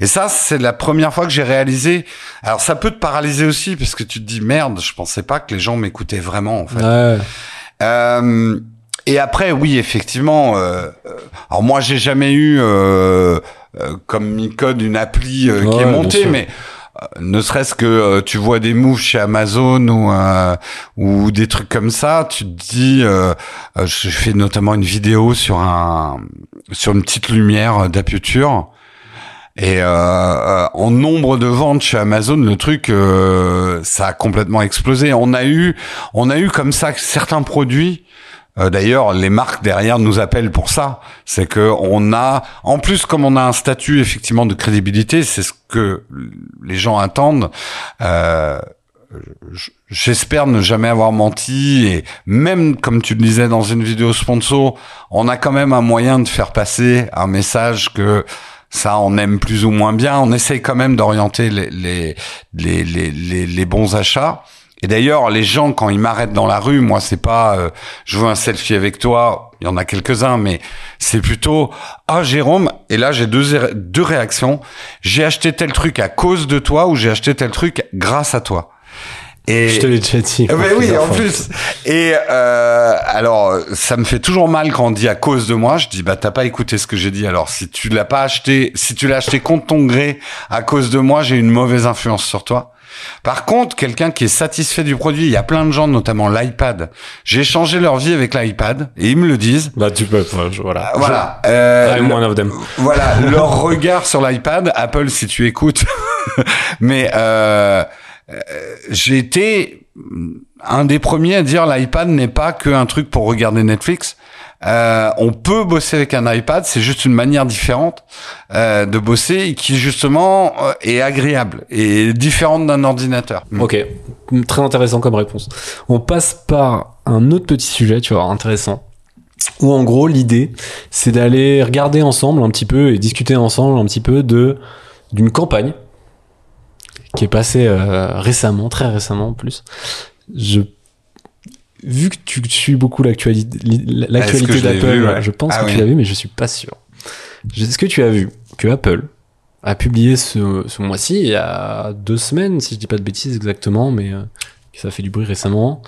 Et ça, c'est la première fois que j'ai réalisé. Alors, ça peut te paralyser aussi, parce que tu te dis, merde, je pensais pas que les gens m'écoutaient vraiment, en fait. Ouais. Euh, et après, oui, effectivement. Euh, euh, alors moi, j'ai jamais eu euh, euh, comme Micode une appli euh, qui Ouais, est bien montée, mais euh, ne serait-ce que euh, tu vois des moves chez Amazon ou euh, ou des trucs comme ça, tu te dis. Euh, euh, je fais notamment une vidéo sur un sur une petite lumière d'Aputure. Et euh, euh, en nombre de ventes chez Amazon, le truc, euh, ça a complètement explosé. On a eu, on a eu comme ça certains produits. Euh, D'ailleurs, les marques derrière nous appellent pour ça. C'est que on a, en plus, comme on a un statut effectivement de crédibilité, c'est ce que les gens attendent. Euh, J'espère ne jamais avoir menti et même comme tu le disais dans une vidéo sponsor, on a quand même un moyen de faire passer un message que ça on aime plus ou moins bien. On essaye quand même d'orienter les, les les les les bons achats. Et d'ailleurs, les gens quand ils m'arrêtent dans la rue, moi c'est pas euh, je veux un selfie avec toi. Il y en a quelques-uns, mais c'est plutôt ah Jérôme. Et là j'ai deux deux réactions. J'ai acheté tel truc à cause de toi ou j'ai acheté tel truc grâce à toi? Et Je te l'ai déjà dit. eh ben oui, en plus. Et euh, alors, ça me fait toujours mal quand on dit à cause de moi. Je dis bah t'as pas écouté ce que j'ai dit. Alors si tu l'as pas acheté, si tu l'as acheté contre ton gré à cause de moi, j'ai une mauvaise influence sur toi. Par contre, quelqu'un qui est satisfait du produit, il y a plein de gens, notamment l'iPad. J'ai changé leur vie avec l'iPad et ils me le disent. Bah, tu peux, voilà. Voilà. Euh, I'm one of them. voilà leur regard sur l'iPad. Apple, si tu écoutes, mais euh, j'ai été un des premiers à dire l'iPad n'est pas qu'un truc pour regarder Netflix. Euh, on peut bosser avec un iPad, c'est juste une manière différente euh, de bosser qui justement euh, est agréable et différente d'un ordinateur. Ok, très intéressant comme réponse. On passe par un autre petit sujet, tu vois, intéressant. Où en gros l'idée, c'est d'aller regarder ensemble un petit peu et discuter ensemble un petit peu de d'une campagne qui est passée récemment, très récemment en plus. Je vu que tu suis beaucoup l'actualité l'actualité d'Apple, je pense ah que tu l'as vu, mais je suis pas sûr. Est-ce que tu as vu que Apple a publié ce, ce mois-ci, il y a deux semaines, si je dis pas de bêtises exactement, mais euh, ça fait du bruit récemment,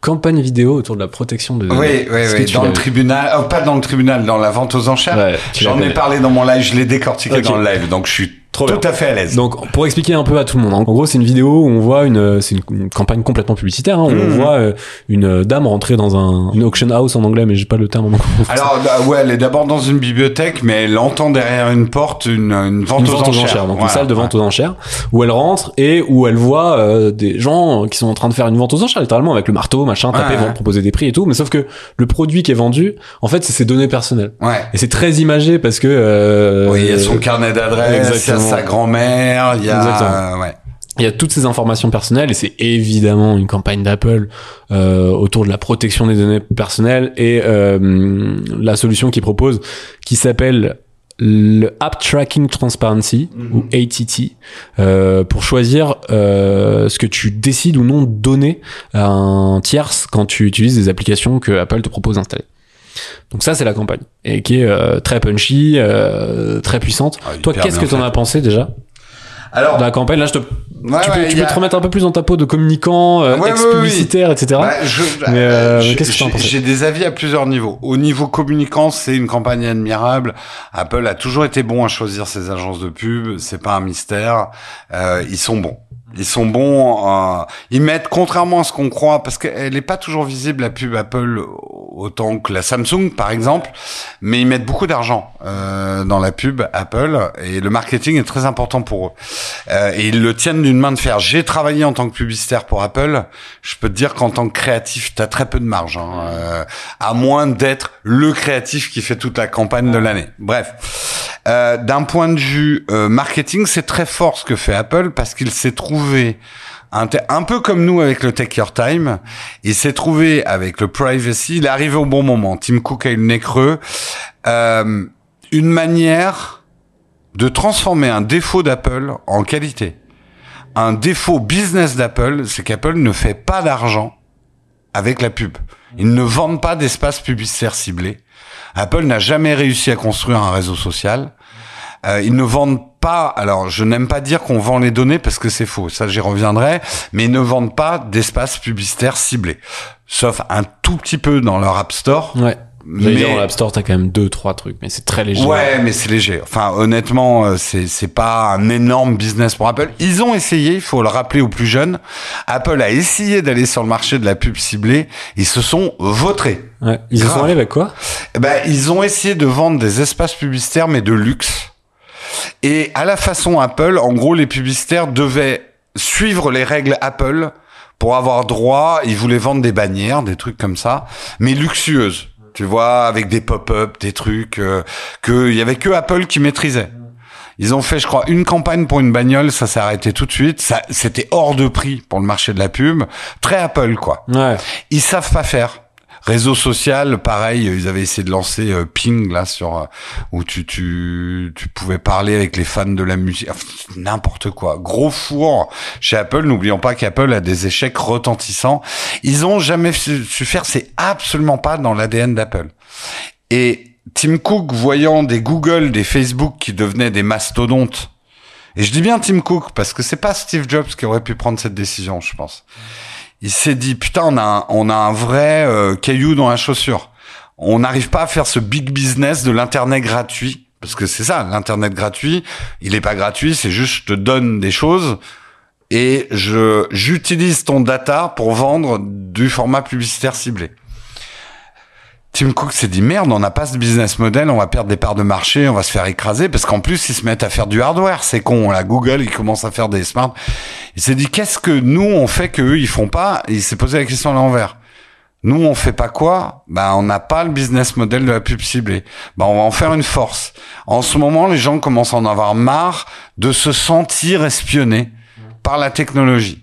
campagne vidéo autour de la protection de. Oui, oui, oui. Dans le tribunal, oh, pas dans le tribunal, dans la vente aux enchères. J'en ai parlé dans mon live, je l'ai décortiqué dans le live, donc je suis Trop Tout à fait à l'aise. Donc, pour expliquer un peu à tout le monde, en gros, c'est une vidéo où on voit une, c'est une, campagne complètement publicitaire, hein, où on mmh. voit euh, une dame rentrer dans un une auction house en anglais, mais j'ai pas le terme en anglais. Alors, bah, ouais, elle est d'abord dans une bibliothèque, mais elle entend derrière une porte une, une vente, aux, enchères. Donc, une salle de vente aux enchères, où elle rentre et où elle voit euh, des gens qui sont en train de faire une vente aux enchères, littéralement, avec le marteau, machin, taper, vendre, proposer des prix et tout. Mais sauf que le produit qui est vendu, en fait, c'est ses données personnelles. Ouais. Et c'est très imagé parce que, euh, oui, il y a son carnet d'adresse, sa grand-mère, il y a, ouais. Il y a toutes ces informations personnelles et c'est évidemment une campagne d'Apple euh, autour de la protection des données personnelles et euh, la solution qu'ils proposent qui s'appelle le App Tracking Transparency ou mhm. ATT euh, pour choisir euh, ce que tu décides ou non de donner à un tierce quand tu utilises des applications que Apple te propose d'installer. Donc ça c'est la campagne et qui est euh, très punchy, euh, très puissante. Ah, Toi qu'est-ce que tu en as pensé déjà? Alors, la campagne, là, je te, tu, peux, tu peux, te remettre un peu plus dans ta peau de communicant, euh, ex-publicitaire, etc. mais euh, qu'est-ce que tu en penses? J'ai des avis à plusieurs niveaux. Au niveau communicant, c'est une campagne admirable. Apple a toujours été bon à choisir ses agences de pub. C'est pas un mystère. Euh, ils sont bons. Ils sont bons. Euh, ils mettent, contrairement à ce qu'on croit, parce qu'elle n'est pas toujours visible la pub Apple autant que la Samsung par exemple, mais ils mettent beaucoup d'argent euh, dans la pub Apple et le marketing est très important pour eux. Euh, et ils le tiennent d'une main de fer. J'ai travaillé en tant que publicitaire pour Apple. Je peux te dire qu'en tant que créatif, t'as très peu de marge, hein, euh, à moins d'être le créatif qui fait toute la campagne de l'année. Bref. Euh, d'un point de vue euh, marketing, c'est très fort ce que fait Apple parce qu'il s'est trouvé un, peu comme nous avec le Take Your Time, il s'est trouvé avec le privacy, il est arrivé au bon moment. Tim Cook a eu le nez creux. Euh, une manière de transformer un défaut d'Apple en qualité. Un défaut business d'Apple, c'est qu'Apple ne fait pas d'argent avec la pub. Ils ne vendent pas d'espace publicitaire ciblé. Apple n'a jamais réussi à construire un réseau social. Euh, ils ne vendent pas, alors je n'aime pas dire qu'on vend les données parce que c'est faux, ça j'y reviendrai, mais ils ne vendent pas d'espace publicitaire ciblé. Sauf un tout petit peu dans leur App Store. Ouais. Mais dans l'App Store, t'as quand même deux, trois trucs, mais c'est très léger. Ouais, mais c'est léger. Enfin, honnêtement, euh, c'est c'est pas un énorme business pour Apple. Ils ont essayé, il faut le rappeler aux plus jeunes. Apple a essayé d'aller sur le marché de la pub ciblée. Ils se sont vautrés. Ouais. Ils se sont allés avec quoi? Eh Ben, ils ont essayé de vendre des espaces publicitaires, mais de luxe. Et à la façon Apple, en gros, les publicitaires devaient suivre les règles Apple pour avoir droit. Ils voulaient vendre des bannières, des trucs comme ça, mais luxueuses. Tu vois, avec des pop-up, des trucs euh, que il y avait que Apple qui maîtrisait. Ils ont fait, je crois, une campagne pour une bagnole, ça s'est arrêté tout de suite. Ça, c'était hors de prix pour le marché de la pub. Très Apple, quoi. Ouais. Ils savent pas faire. Réseau social, pareil, ils avaient essayé de lancer euh, Ping là sur euh, où tu, tu tu pouvais parler avec les fans de la musique, n'importe quoi. Gros four chez Apple. N'oublions pas qu'Apple a des échecs retentissants. Ils ont jamais su, faire, c'est absolument pas dans l'ADN d'Apple. Et Tim Cook, voyant des Google, des Facebook qui devenaient des mastodontes, et je dis bien Tim Cook parce que c'est pas Steve Jobs qui aurait pu prendre cette décision, je pense il s'est dit putain on a un, on a un vrai euh, caillou dans la chaussure. On n'arrive pas à faire ce big business de l'internet gratuit parce que c'est ça l'internet gratuit. Il est pas gratuit, c'est juste je te donne des choses et je j'utilise ton data pour vendre du format publicitaire ciblé. Tim Cook s'est dit merde, on n'a pas ce business model, on va perdre des parts de marché, on va se faire écraser parce qu'en plus ils se mettent à faire du hardware, c'est con. La Google, ils commencent à faire des smart. Il s'est dit qu'est-ce que nous on fait que eux ils font pas? Il s'est posé la question à l'envers. Nous on fait pas quoi? Bah on n'a pas le business model de la pub ciblée. Bah on va en faire une force. En ce moment, les gens commencent à en avoir marre de se sentir espionnés par la technologie.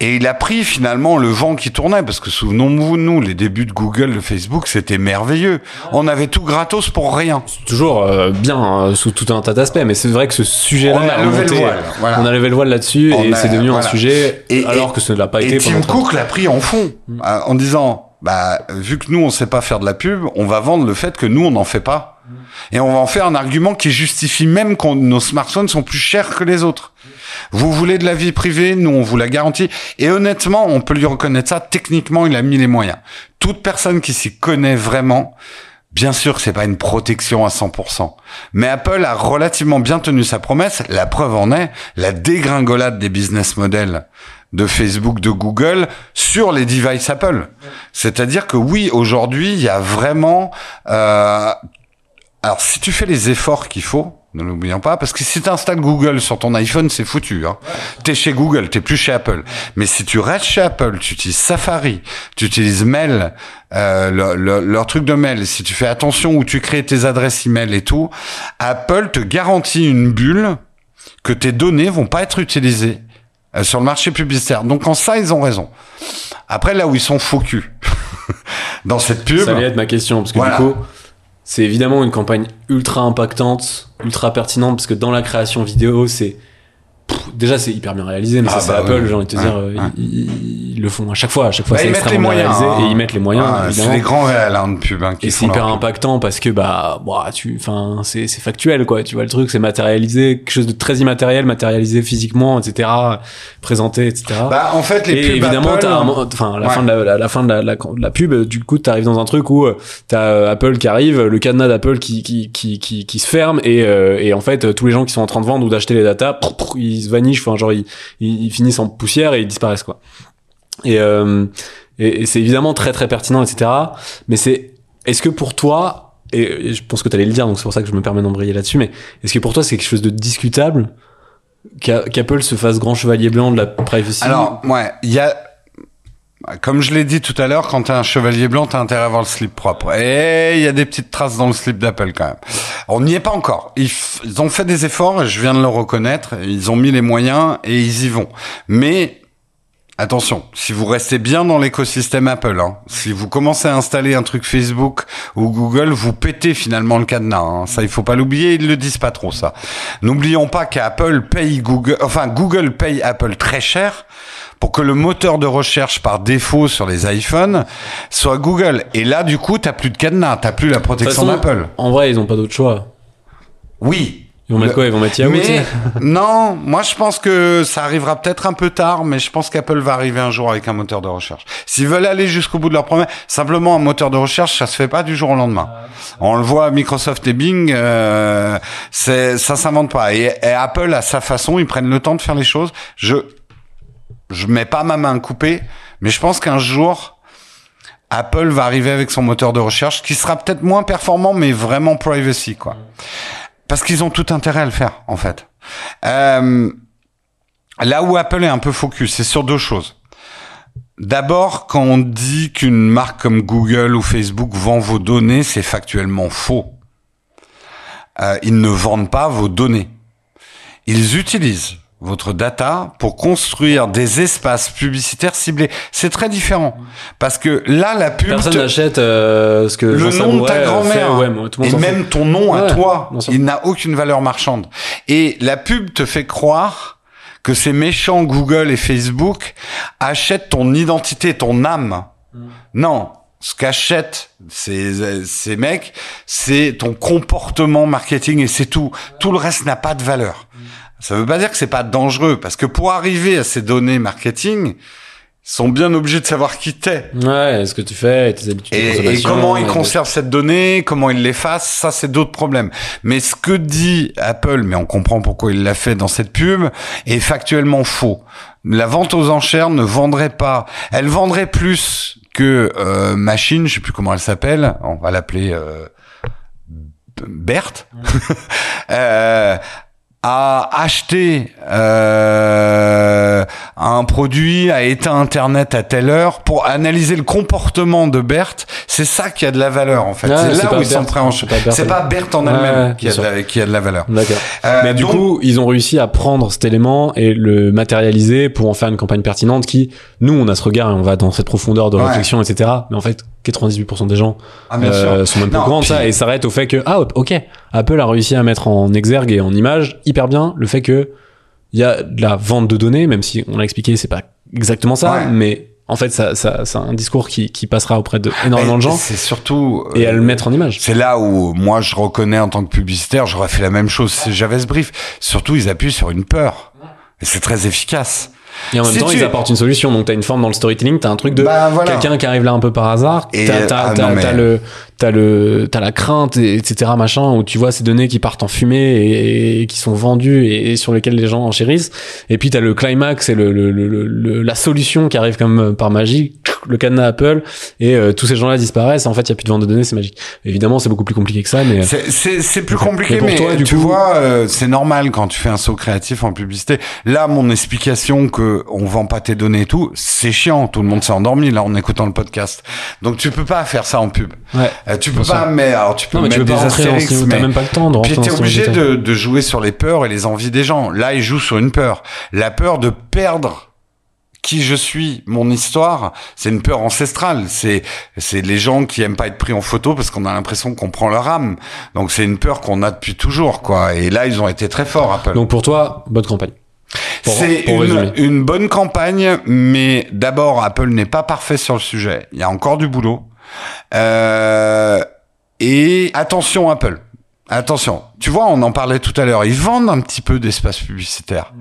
Et il a pris finalement le vent qui tournait, parce que souvenons-vous, nous, les débuts de Google, de Facebook, c'était merveilleux. On avait tout gratos pour rien. C'est toujours euh, bien hein, sous tout un tas d'aspects, mais c'est vrai que ce sujet-là, On a levé le voile, voilà. on a levé le voile là-dessus et c'est devenu voilà. un sujet Et- alors et- que ce ne l'a pas Et été Tim pendant très Cook l'a pris en fond, euh, en disant, bah, vu que nous, on sait pas faire de la pub, on va vendre le fait que nous, on n'en fait pas. Et on va en faire un argument qui justifie même que nos smartphones sont plus chers que les autres. Vous voulez de la vie privée, nous on vous la garantit. Et honnêtement, on peut lui reconnaître ça. Techniquement, il a mis les moyens. Toute personne qui s'y connaît vraiment, bien sûr c'est pas une protection à 100%. Mais Apple a relativement bien tenu sa promesse. La preuve en est la dégringolade des business models de Facebook, de Google sur les devices Apple. C'est-à-dire que oui, aujourd'hui, il y a vraiment euh, alors, si tu fais les efforts qu'il faut, ne l'oublions pas, parce que si tu installes Google sur ton iPhone, c'est foutu. Hein. T'es chez Google, t'es plus chez Apple. Mais si tu restes chez Apple, tu utilises Safari, tu utilises Mail, euh, le- le- leur truc de mail, si tu fais attention où tu crées tes adresses email et tout, Apple te garantit une bulle que tes données vont pas être utilisées euh, sur le marché publicitaire. Donc en ça, ils ont raison. Après, là où ils sont faux cul, dans cette pub, Ça allait être ma question, parce que Voilà. du coup, c'est évidemment une campagne ultra impactante, ultra pertinente, parce que dans la création vidéo, c'est. Pff, Déjà, c'est hyper bien réalisé, mais Ah ça, c'est bah Apple, oui. j'ai envie de te Ouais, dire, euh, ouais. ils, ils le font à chaque fois. À chaque fois, Bah, c'est extrêmement moyens. réalisé, hein. et ils mettent les moyens, c'est des grands réels hein, de pub hein, qui Et c'est hyper impactant parce que bah, bah tu, enfin, c'est c'est factuel quoi. Tu vois le truc, c'est matérialisé, quelque chose de très immatériel, matérialisé physiquement, etc., présenté, etc. Bah, en fait, les et pubs évidemment, Apple, t'as un mo- enfin, la Ouais. fin de la, la, la fin de la, pub, du coup, t'arrives dans un truc où euh, t'as euh, Apple qui arrive, le cadenas d'Apple qui, qui, qui, qui, qui se ferme et, euh, et en fait, euh, tous les gens qui sont en train de vendre ou d'acheter les datas, ils se vanichent, enfin, genre, ils, ils, ils finissent en poussière et ils disparaissent, quoi. Et, euh, et, et c'est évidemment très, très pertinent, etc. Mais c'est, est-ce que pour toi, et, je pense que t'allais le dire, donc c'est pour ça que je me permets d'embrayer là-dessus, mais est-ce que pour toi, c'est quelque chose de discutable qu'a- qu'Apple se fasse grand chevalier blanc de la privacy? Alors, ouais, il y a, comme je l'ai dit tout à l'heure, quand t'es un chevalier blanc, t'as intérêt à avoir le slip propre. Et il y a des petites traces dans le slip d'Apple quand même. On n'y est pas encore. Ils, ils ont fait des efforts, je viens de le reconnaître. Ils ont mis les moyens et ils y vont. Mais Attention, si vous restez bien dans l'écosystème Apple, hein, si vous commencez à installer un truc Facebook ou Google, vous pétez finalement le cadenas. hein. Ça, il faut pas l'oublier. Ils le disent pas trop ça. N'oublions pas qu'Apple paye Google, enfin Google paye Apple très cher pour que le moteur de recherche par défaut sur les iPhones soit Google. Et là, du coup, t'as plus de cadenas, t'as plus la protection d'Apple. En vrai, ils ont pas d'autre choix. Oui. Ils vont mettre quoi Ils vont mettre Yahoo Mais non, moi je pense que ça arrivera peut-être un peu tard, mais je pense qu'Apple va arriver un jour avec un moteur de recherche. S'ils veulent aller jusqu'au bout de leur promesse, simplement un moteur de recherche, ça se fait pas du jour au lendemain. On le voit, Microsoft et Bing, euh, c'est ça s'invente pas. Et, et Apple, à sa façon, ils prennent le temps de faire les choses. Je je mets pas ma main coupée, mais je pense qu'un jour Apple va arriver avec son moteur de recherche qui sera peut-être moins performant, mais vraiment privacy, quoi. Parce qu'ils ont tout intérêt à le faire, en fait. Euh, là où Apple est un peu focus, c'est sur deux choses. D'abord, quand on dit qu'une marque comme Google ou Facebook vend vos données, c'est factuellement faux. Euh, ils ne vendent pas vos données. Ils utilisent votre data pour construire des espaces publicitaires ciblés. C'est très différent. Parce que là, la pub... Personne te- n'achète euh, ce que le nom de ta euh, grand-mère ouais, et même ton nom à toi, il n'a aucune valeur marchande. Et la pub te fait croire que ces méchants Google et Facebook achètent ton identité, ton âme. Mm. Non, ce qu'achètent ces, ces mecs, c'est ton comportement marketing et c'est tout. Tout le reste n'a pas de valeur. Mm. Ça veut pas dire que c'est pas dangereux, parce que pour arriver à ces données marketing, ils sont bien obligés de savoir qui t'es. Ouais, ce que tu fais, tes habitudes de Et, comment ils et- conservent cette donnée, comment ils l'effacent, ça c'est d'autres problèmes. Mais ce que dit Apple, mais on comprend pourquoi il l'a fait dans cette pub, est factuellement faux. La vente aux enchères ne vendrait pas. Elle vendrait plus que euh, machine, je sais plus comment elle s'appelle, on va l'appeler euh, Berthe, euh, a acheté euh, un produit, a éteint Internet à telle heure pour analyser le comportement de Berthe. C'est ça qui a de la valeur en fait. Ouais, c'est là où ils sont très en c'est pas Berthe, C'est pas Berthe en elle-même ouais, qui, a bien de la- qui a de la valeur. D'accord. Euh, Mais du coup, ils ont réussi à prendre cet élément et le matérialiser pour en faire une campagne pertinente qui, nous, on a ce regard et on va dans cette profondeur de Ouais. réflexion, etc. Mais en fait, 98% des gens Ah, euh, sont même pas au courant de ça et s'arrêtent au fait que, ah, ok, Apple a réussi à mettre en exergue et en image hyper bien le fait que il y a de la vente de données, même si on l'a expliqué, c'est pas exactement ça, Ouais. mais en fait, ça, ça, c'est un discours qui, qui passera auprès de énormément de gens C'est surtout. et à euh, le mettre en image. C'est là où moi je reconnais en tant que publicitaire, j'aurais fait la même chose si j'avais ce brief. Surtout, ils appuient sur une peur. Et c'est très efficace. Et en même Si temps, tu- ils apportent une solution. Donc, t'as une forme dans le storytelling, t'as un truc de Bah, voilà. quelqu'un qui arrive là un peu par hasard. Et, T'as, ah, mais- le, t'as le, t'as la crainte, et, etc. machin, où tu vois ces données qui partent en fumée et, et qui sont vendues et, et sur lesquelles les gens enchérissent. Et puis t'as le climax et le, le, le, le- la solution qui arrive comme euh, par magie, le cadenas Apple, et euh, tous ces gens-là disparaissent. En fait, il y a plus de vente de données, c'est magique. Évidemment, c'est beaucoup plus compliqué que ça, mais C'est- C'est plus compliqué, Mais pour mais toi, du tu coup- vois, euh, c'est normal quand tu fais un saut créatif en publicité. Là, mon explication que on vend pas tes données et tout, c'est chiant. Tout le monde s'est endormi là en écoutant le podcast. Donc tu peux pas faire ça en pub. ouais. Euh, tu peux pas, mais alors tu peux Non, mais tu mettre pas des dans astérix, t'as même pas le temps de Puis t'es obligé de, de jouer sur les peurs et les envies des gens. Là, ils jouent sur une peur. La peur de perdre qui je suis, mon histoire, c'est une peur ancestrale. C'est c'est les gens qui aiment pas être pris en photo parce qu'on a l'impression qu'on prend leur âme. Donc c'est une peur qu'on a depuis toujours, quoi. Et là, ils ont été très forts, Apple. Donc pour toi, bonne campagne. C'est une, une bonne campagne, mais d'abord, Apple n'est pas parfait sur le sujet. Il y a encore du boulot. Euh, et attention, Apple. Attention. Tu vois, on en parlait tout à l'heure. Ils vendent un petit peu d'espace publicitaire.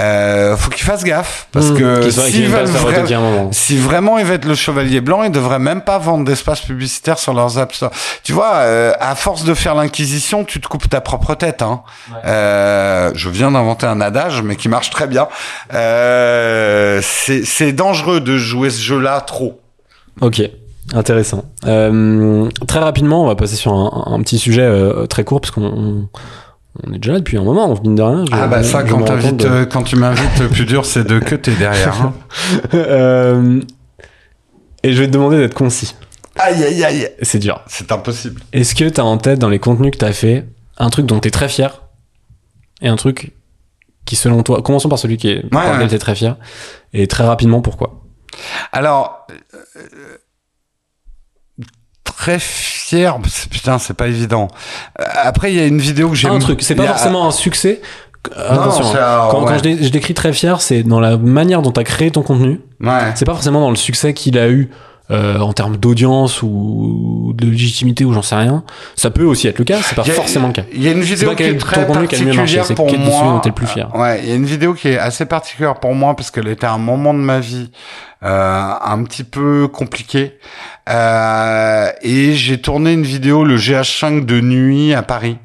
Euh, faut qu'ils fassssent gaffe parce Mmh, que s'ils vra- si vraiment ils veulent être le chevalier blanc, ils devraient même pas vendre d'espace publicitaire sur leurs apps. Store. Tu vois, euh, à force de faire l'inquisition, tu te coupes ta propre tête. Hein. Euh, je viens d'inventer un adage, mais qui marche très bien. Euh, c'est c'est dangereux de jouer ce jeu-là trop. Ok, intéressant. Euh, très rapidement, on va passer sur un, un petit sujet euh, très court parce qu'on on, on est déjà là depuis un moment, on mine de rien. je- Ah bah ça, quand, de- euh, quand tu m'invites, le plus dur, c'est de que t'es derrière. hein. Euh, et je vais te demander d'être concis. Aïe, aïe, aïe. C'est dur. C'est impossible. Est-ce que t'as en tête dans les contenus que t'as fait un truc dont t'es très fier et un truc qui selon toi, commençons par celui qui est par ouais. t'es très fier et très rapidement pourquoi? Alors, euh, très fier, c'est- putain, c'est pas évident. Euh, Après, il y a une vidéo que j'ai... un truc, c'est pas a- forcément un succès. Non, Attention, un- quand, quand je, dé- je décris très fier, c'est dans la manière dont t'as créé ton contenu. Ouais. C'est pas forcément dans le succès qu'il a eu euh, en termes d'audience ou de légitimité ou j'en sais rien. Ça peut aussi être le cas, c'est pas a- forcément le cas. Il y a une vidéo qui est très particulière pour moi. dont plus fier. Ouais, il y a une vidéo qui est assez particulière pour moi parce qu'elle était un moment de ma vie euh, un petit peu compliqué. Euh, et j'ai tourné une vidéo le GH5 de nuit à Paris.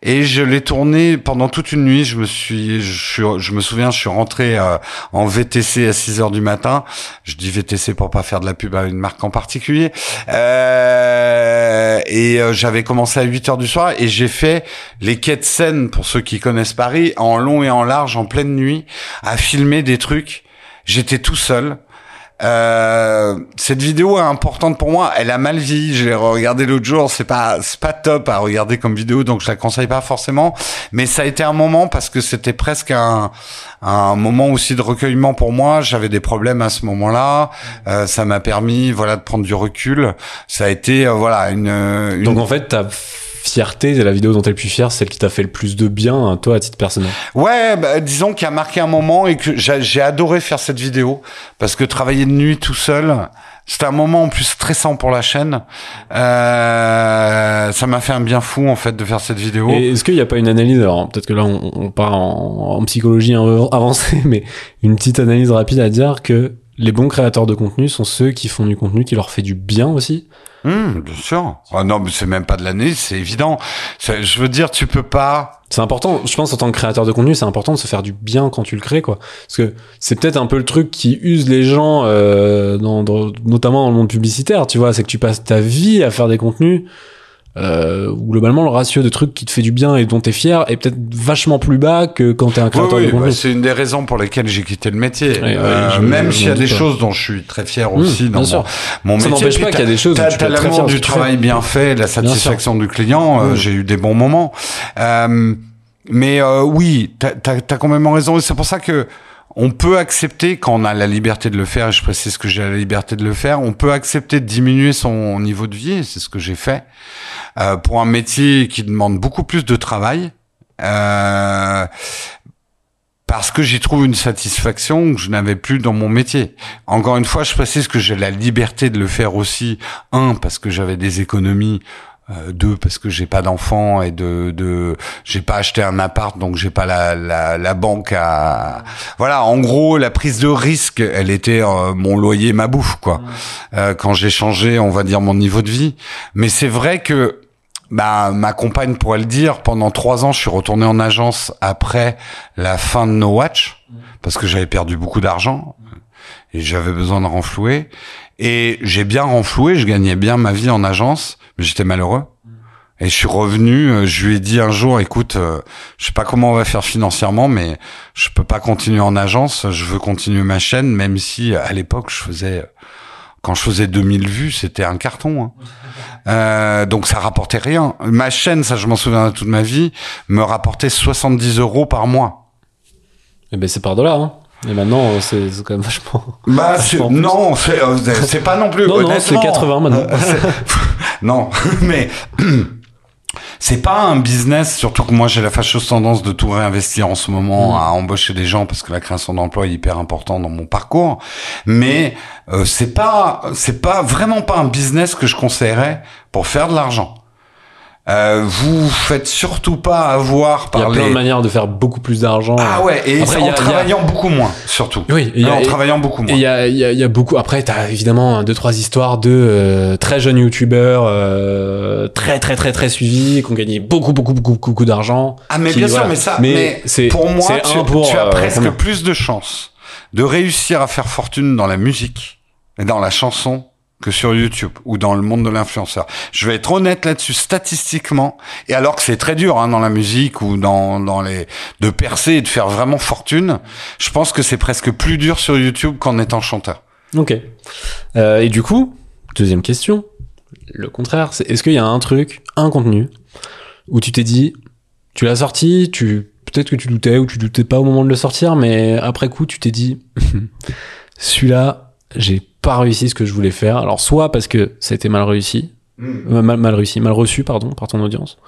Et je l'ai tourné pendant toute une nuit. Je me suis, je, je me souviens, je suis rentré euh, en VTC à 6 heures du matin. Je dis VTC pour pas faire de la pub à une marque en particulier. Euh, et euh, j'avais commencé à 8 heures du soir et j'ai fait les de Seine pour ceux qui connaissent Paris en long et en large en pleine nuit à filmer des trucs. J'étais tout seul. Euh, cette vidéo est importante pour moi. Elle a mal vieilli. Je l'ai regardée l'autre jour. C'est pas, c'est pas top à regarder comme vidéo, donc je la conseille pas forcément. Mais ça a été un moment parce que c'était presque un, un moment aussi de recueillement pour moi. J'avais des problèmes à ce moment-là. Euh, ça m'a permis, voilà, de prendre du recul. Ça a été, euh, voilà, une, une Donc en fait, ta fierté, la vidéo dont t'es le plus fier, celle qui t'a fait le plus de bien, toi, à titre personnel. Ouais, bah, disons qu'il a marqué un moment et que j'ai adoré faire cette vidéo parce que travailler de nuit tout seul, c'était un moment en plus stressant pour la chaîne. Euh, ça m'a fait un bien fou en fait de faire cette vidéo. Et est-ce qu'il n'y a pas une analyse, alors peut-être que là on, on part en, en psychologie avancée, mais une petite analyse rapide à dire que les bons créateurs de contenu sont ceux qui font du contenu qui leur fait du bien aussi. Hum, bien sûr. Ah non, mais c'est même pas de l'année, c'est évident. Je veux dire, tu peux pas. C'est important, je pense en tant que créateur de contenu, c'est important de se faire du bien quand tu le crées, quoi. Parce que c'est peut-être un peu le truc qui use les gens, euh, notamment dans le monde publicitaire, tu vois, c'est que tu passes ta vie à faire des contenus euh, globalement le ratio de trucs qui te fait du bien et dont t'es fier est peut-être vachement plus bas que quand t'es un créateur oui, de contenu. bah, c'est une des raisons pour lesquelles j'ai quitté le métier. Euh, même s'il y a des choses dont je suis très fier Mmh, aussi dans mon, mon Ça n'empêche pas qu'il y a des choses T'as, l'amour du travail bien fait, la satisfaction du client. euh, Mmh. J'ai eu des bons moments. Euh, mais euh, oui, t'as, t'as, t'as complètement raison. C'est pour ça que on peut accepter quand on a la liberté de le faire. Je précise que j'ai la liberté de le faire. On peut accepter de diminuer son niveau de vie. C'est ce que j'ai fait euh, pour un métier qui demande beaucoup plus de travail. Euh, parce que j'y trouve une satisfaction que je n'avais plus dans mon métier. Encore une fois, je précise que j'ai la liberté de le faire aussi. Un, parce que j'avais des économies. Euh, deux, parce que j'ai pas d'enfants et de, de j'ai pas acheté un appart, donc j'ai pas la, la, la banque à. Voilà, en gros, la prise de risque, elle était euh, mon loyer, ma bouffe, quoi. Euh, quand j'ai changé, on va dire mon niveau de vie. Mais c'est vrai que bah, ma compagne pourrait le dire. Pendant trois ans, je suis retourné en agence après la fin de No Watch parce que j'avais perdu beaucoup d'argent et j'avais besoin de renflouer. Et j'ai bien renfloué, je gagnais bien ma vie en agence, j'étais malheureux. Et je suis revenu, euh, je lui ai dit un jour, écoute, euh, je sais pas comment on va faire financièrement, mais je peux pas continuer en agence, je veux continuer ma chaîne, même si à l'époque je faisais, quand je faisais 2000 vues, c'était un carton. hein. Euh, donc ça rapportait rien. Ma chaîne, ça je m'en souviens toute ma vie, me rapportait 70 euros par mois. Et ben c'est par là, hein. Et maintenant, euh, c'est quand même vachement. Bah plus. non, c'est euh, c'est pas non plus. Non, non, c'est 80 maintenant. Non, mais c'est pas un business. Surtout que moi j'ai la fâcheuse tendance de tout réinvestir en ce moment Mm. à embaucher des gens parce que la création d'emplois est hyper important dans mon parcours. Mais euh, c'est pas c'est pas vraiment pas un business que je conseillerais pour faire de l'argent. Euh, vous faites surtout pas avoir Il y par a plein les de manières de faire beaucoup plus d'argent. ah ouais et Après, en a- travaillant beaucoup moins surtout. Oui, et en et- travaillant beaucoup moins. Et il y a, y, a, y a beaucoup. Après, t'as évidemment deux trois histoires de euh, très jeunes youtubeurs euh, très très très très suivis, qui ont gagné beaucoup beaucoup beaucoup beaucoup d'argent. Ah mais qui- bien sûr, mais ça, Mais mais, pour moi, tu, pour, tu as euh, presque plus de chances de réussir à faire fortune dans la musique et dans la chanson que sur YouTube ou dans le monde de l'influenceur. Je vais être honnête là-dessus statistiquement, et alors que c'est très dur hein, dans la musique ou dans, dans les de percer et de faire vraiment fortune, je pense que c'est presque plus dur sur YouTube qu'en étant chanteur. Ok. Euh, et du coup, deuxième question. Le contraire, c'est est-ce qu'il y a un truc, un contenu où tu t'es dit, tu l'as sorti, tu peut-être que tu doutais ou tu doutais pas au moment de le sortir, mais après coup, tu t'es dit, celui-là, j'ai pas réussi ce que je voulais faire. Alors soit parce que ça a été mal réussi, euh, mal, mal réussi, mal reçu, pardon, par ton audience.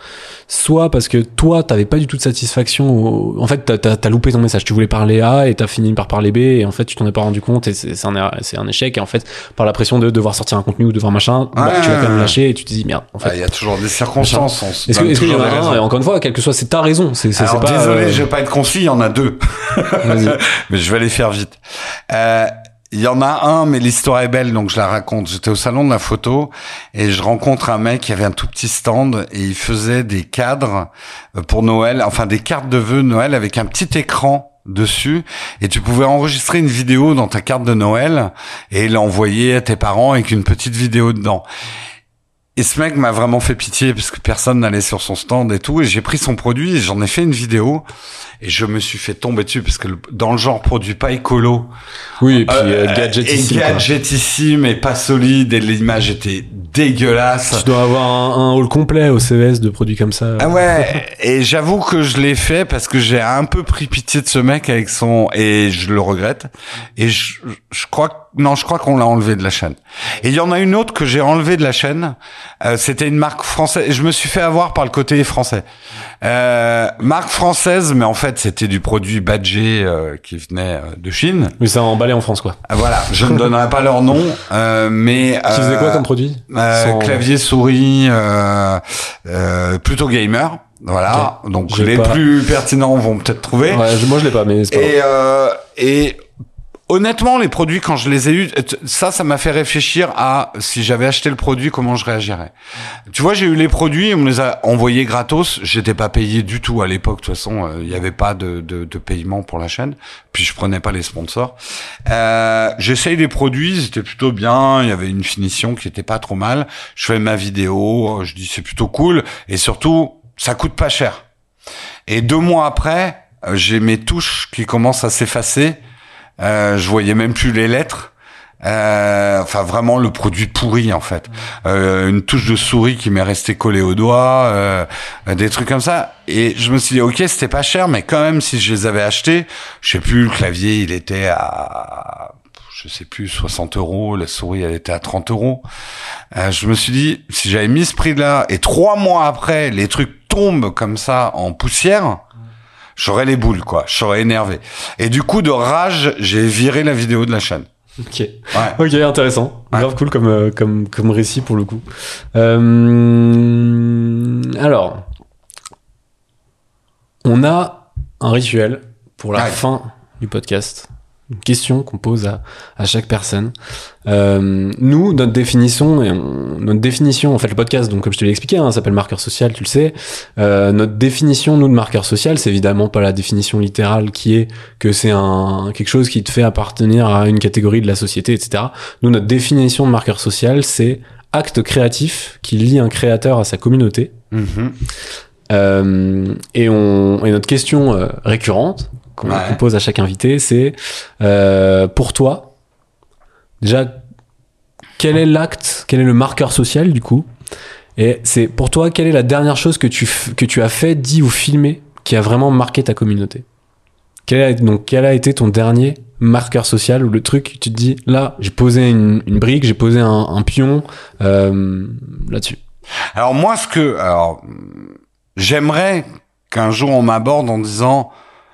Soit parce que toi, t'avais pas du tout de satisfaction. au- En fait, t'as, t'as, t'as loupé ton message. Tu voulais parler A et t'as fini par parler B et en fait, tu t'en es pas rendu compte et c'est, un, un échec. Et en fait, par la pression de devoir sortir un contenu ou devoir machin, bah, tu l'as quand même lâché et tu te dis merde. En Ah, fait, Il y a toujours des circonstances. est-ce, que, est-ce qu'il y en a un. Et encore une fois, quel que soit, c'est ta raison. C'est, pas. désolé, euh, je vais pas être concis, il y en a deux. mais je vais les faire vite. Euh, Il y en a un, mais l'histoire est belle, donc je la raconte. J'étais au salon de la photo et je rencontre un mec qui avait un tout petit stand et il faisait des cadres euh, pour Noël, enfin des cartes de vœux Noël avec un petit écran dessus et tu pouvais enregistrer une vidéo dans ta carte de Noël et l'envoyer à tes parents avec une petite vidéo dedans. Et ce mec m'a vraiment fait pitié parce que personne n'allait sur son stand et tout. Et j'ai pris son produit et j'en ai fait une vidéo. Et je me suis fait tomber dessus parce que le- dans le genre produit pas écolo, Oui, et puis euh, euh, gadgetissime, et gadgetissime et pas solide et l'image était dégueulasse. Tu dois avoir un, un hall complet au CES de produits comme ça. Ah ouais, et j'avoue que je l'ai fait parce que j'ai un peu pris pitié de ce mec avec son et je le regrette. Et je, je crois non, je crois qu'on l'a enlevé de la chaîne. Et il y en a une autre que j'ai enlevé de la chaîne. Euh, C'était une marque française. Je me suis fait avoir par le côté français. Euh, marque française, mais en fait c'était du produit badgé euh, qui venait euh, de Chine. Mais ça a emballé en France, quoi. Euh, Voilà, je ne donnerai pas leur nom, euh, mais Qui faisait quoi comme produit euh, Sans- clavier souris euh, euh, plutôt gamer voilà donc les pas. plus pertinents vont peut-être trouver Ouais, moi je l'ai pas, mais c'est pas et euh, et Honnêtement, les produits, quand je les ai eus, ça, ça m'a fait réfléchir à si j'avais acheté le produit, comment je réagirais. Tu vois, j'ai eu les produits, on me les a envoyés gratos. J'étais pas payé du tout à l'époque. De toute façon, euh, il n'y avait pas de, de, de paiement pour la chaîne. Puis je prenais pas les sponsors. Euh, J'essaye les produits, c'était plutôt bien. Il y avait une finition qui était pas trop mal. Je fais ma vidéo, je dis c'est plutôt cool. Et surtout, ça coûte pas cher. Et deux mois après, euh, j'ai mes touches qui commencent à s'effacer. Euh, je voyais même plus les lettres. Euh, enfin, vraiment le produit pourri en fait. Euh, une touche de souris qui m'est restée collée au doigt, euh, des trucs comme ça. Et je me suis dit, ok, c'était pas cher, mais quand même, si je les avais achetés, je sais plus, le clavier, il était à, je sais plus, 60 euros, la souris, elle était à 30 euros. Euh, je me suis dit, si j'avais mis ce prix-là, et trois mois après, les trucs tombent comme ça en poussière, j'aurais les boules, quoi. Je serais énervé. Et du coup, de rage, j'ai viré la vidéo de la chaîne. Ok. Ouais. Ok, intéressant. Ouais. Grave cool comme, euh, comme, comme récit pour le coup. Euh, alors, on a un rituel pour la Ouais. fin du podcast. Une question qu'on pose à, à chaque personne. Euh, nous, notre définition, et on- notre définition, en fait, le podcast, donc comme je te l'ai expliqué, hein, s'appelle marqueur social, tu le sais. Euh, notre définition, nous, de marqueur social, c'est évidemment pas la définition littérale qui est que c'est un quelque chose qui te fait appartenir à une catégorie de la société, etc. Nous, notre définition de marqueur social, c'est acte créatif qui lie un créateur à sa communauté. Mhm. Euh, et, on, et notre question euh, récurrente qu'on Ouais. pose à chaque invité, c'est euh, pour toi, déjà, quel est l'acte, quel est le marqueur social du coup? Et c'est pour toi, quelle est la dernière chose que tu, que tu as fait, dit ou filmé qui a vraiment marqué ta communauté? Quel a, donc, quel a été ton dernier marqueur social ou le truc, tu te dis, là, j'ai posé une, une brique, j'ai posé un, un pion euh, là-dessus? Alors moi, ce que, alors, j'aimerais qu'un jour on m'aborde en disant,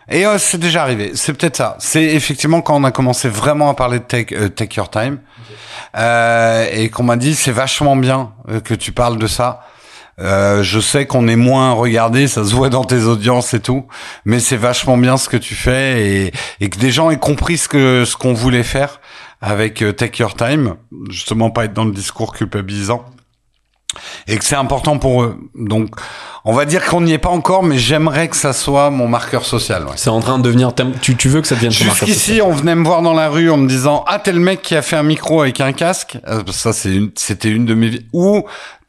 et euh, c'est déjà arrivé, c'est peut-être ça. C'est effectivement quand on a commencé vraiment à parler de Take, euh, take Your Time, euh, et qu'on m'a dit c'est vachement bien euh, que tu parles de ça. Euh, je sais qu'on est moins regardé, ça se voit dans tes audiences et tout, mais c'est vachement bien ce que tu fais et, et que des gens aient compris ce que ce qu'on voulait faire avec euh, Take Your Time, justement pas être dans le discours culpabilisant et que c'est important pour eux. Donc, on va dire qu'on n'y est pas encore, mais j'aimerais que ça soit mon marqueur social. ouais. C'est en train de devenir. Tu, tu veux que ça devienne ton marqueur social Jusqu'ici, on venait me voir dans la rue en me disant ah t'es le mec qui a fait un micro avec un casque. Euh, Ça c'est une, c'était une de mes ou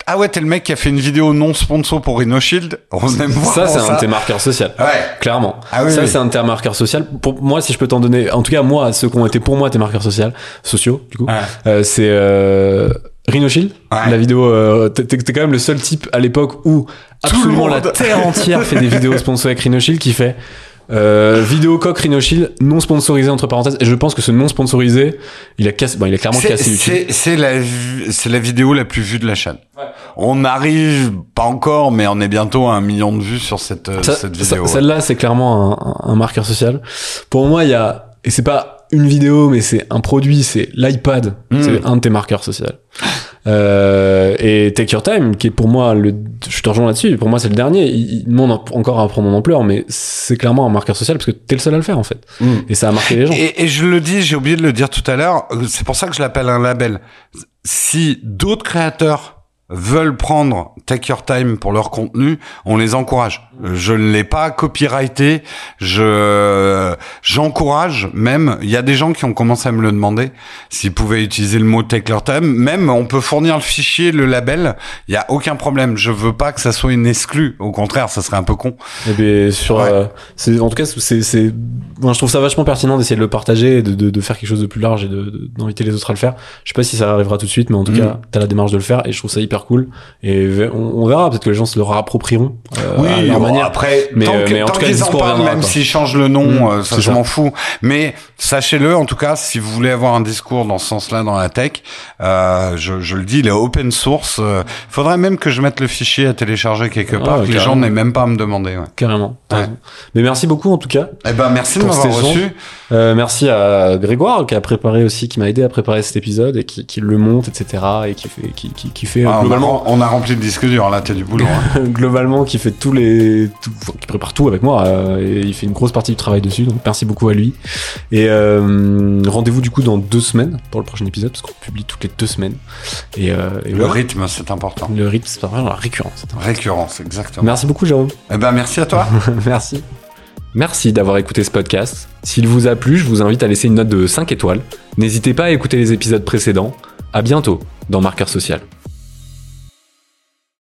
ah ouais t'es le mec qui a fait une vidéo non sponsor pour InnoShield. On venait me voir. Ça, c'est pour un de tes marqueurs sociaux. Ouais. Clairement. Ah oui, ça, oui. c'est un de tes marqueurs sociaux. Pour moi, si je peux t'en donner, en tout cas, moi, ceux qui ont été pour moi tes marqueurs sociaux, sociaux, du coup, Ouais. euh, c'est euh, Rhino Shield. Ouais. La vidéo, euh, t'es quand même le seul type à l'époque où absolument la terre entière fait des vidéos sponsorisées avec Rhino Shield qui fait euh, vidéo coq Rhino Shield non sponsorisé entre parenthèses. Et je pense que ce non sponsorisé, il a cassé, bon, il a clairement cassé YouTube. c'est, la, c'est la vidéo la plus vue de la chaîne. On arrive pas encore, mais on est bientôt à un million de vues sur cette, Ça- cette ça- vidéo. ouais. Celle-là, c'est clairement un, un- un marqueur social. Pour moi, il y a, et c'est pas une vidéo, mais c'est un produit, c'est l'iPad. Mm. C'est un de tes marqueurs sociaux. Euh, et Take Your Time, qui est pour moi le, je te rejoins là-dessus, pour moi c'est le dernier. Il, il demande encore à prendre en ampleur, mais c'est clairement un marqueur social parce que t'es le seul à le faire en fait. Mm. Et ça a marqué les gens. Et, et je le dis, j'ai oublié de le dire tout à l'heure, c'est pour ça que je l'appelle un label. Si d'autres créateurs veulent prendre Take Your Time pour leur contenu, on les encourage. Je ne l'ai pas copyrighté, je j'encourage même, il y a des gens qui ont commencé à me le demander s'ils pouvaient utiliser le mot Take Your Time, même on peut fournir le fichier, le label, il y a aucun problème. Je veux pas que ça soit une exclue, au contraire, ça serait un peu con. Et bien, sur, Ouais. euh, c'est, en tout cas, c'est, c'est, moi, je trouve ça vachement pertinent d'essayer de le partager et de, de, de faire quelque chose de plus large et de, d'inviter les autres à le faire. Je sais pas si ça arrivera tout de suite, mais en tout Mm. cas, t'as la démarche de le faire et je trouve ça hyper cool. Et on, on verra, peut-être que les gens se le réapproprieront, euh, à leur bon, manière. après, Mais, tant euh, que- mais en tant tout cas, qu'ils en parlent, même s'ils changent le nom, Mmh, euh, ça, je m'en fous. Mais sachez-le, en tout cas, si vous voulez avoir un discours dans ce sens-là dans la tech, euh, je, je le dis, il est open source. Faudrait même que je mette le fichier à télécharger quelque Ah, part, que les gens n'aient même pas à me demander. Ouais. Carrément. Ouais. Mais merci beaucoup, en tout cas. Eh ben, merci de m'avoir reçu. Merci à Grégoire qui a préparé aussi, qui m'a aidé à préparer cet épisode et qui, qui le monte, etc. et qui fait, qui, qui, qui fait Ah, globalement, on, a, on a rempli le disque dur, là, t'as du boulot. hein. globalement, qui fait tous les, tout- qui prépare tout avec moi, euh, et il fait une grosse partie du travail dessus. Donc merci beaucoup à lui. Et euh, rendez-vous du coup dans deux semaines pour le prochain épisode, parce qu'on publie toutes les deux semaines. Et, euh, et Le voilà. rythme, c'est important. le rythme, c'est vraiment la récurrence. Récurrence, exactement. Merci beaucoup, Jérôme. Eh ben, merci à toi. Merci. Merci d'avoir écouté ce podcast. S'il vous a plu, je vous invite à laisser une note de 5 étoiles. N'hésitez pas à écouter les épisodes précédents. À bientôt dans Marqueur Social.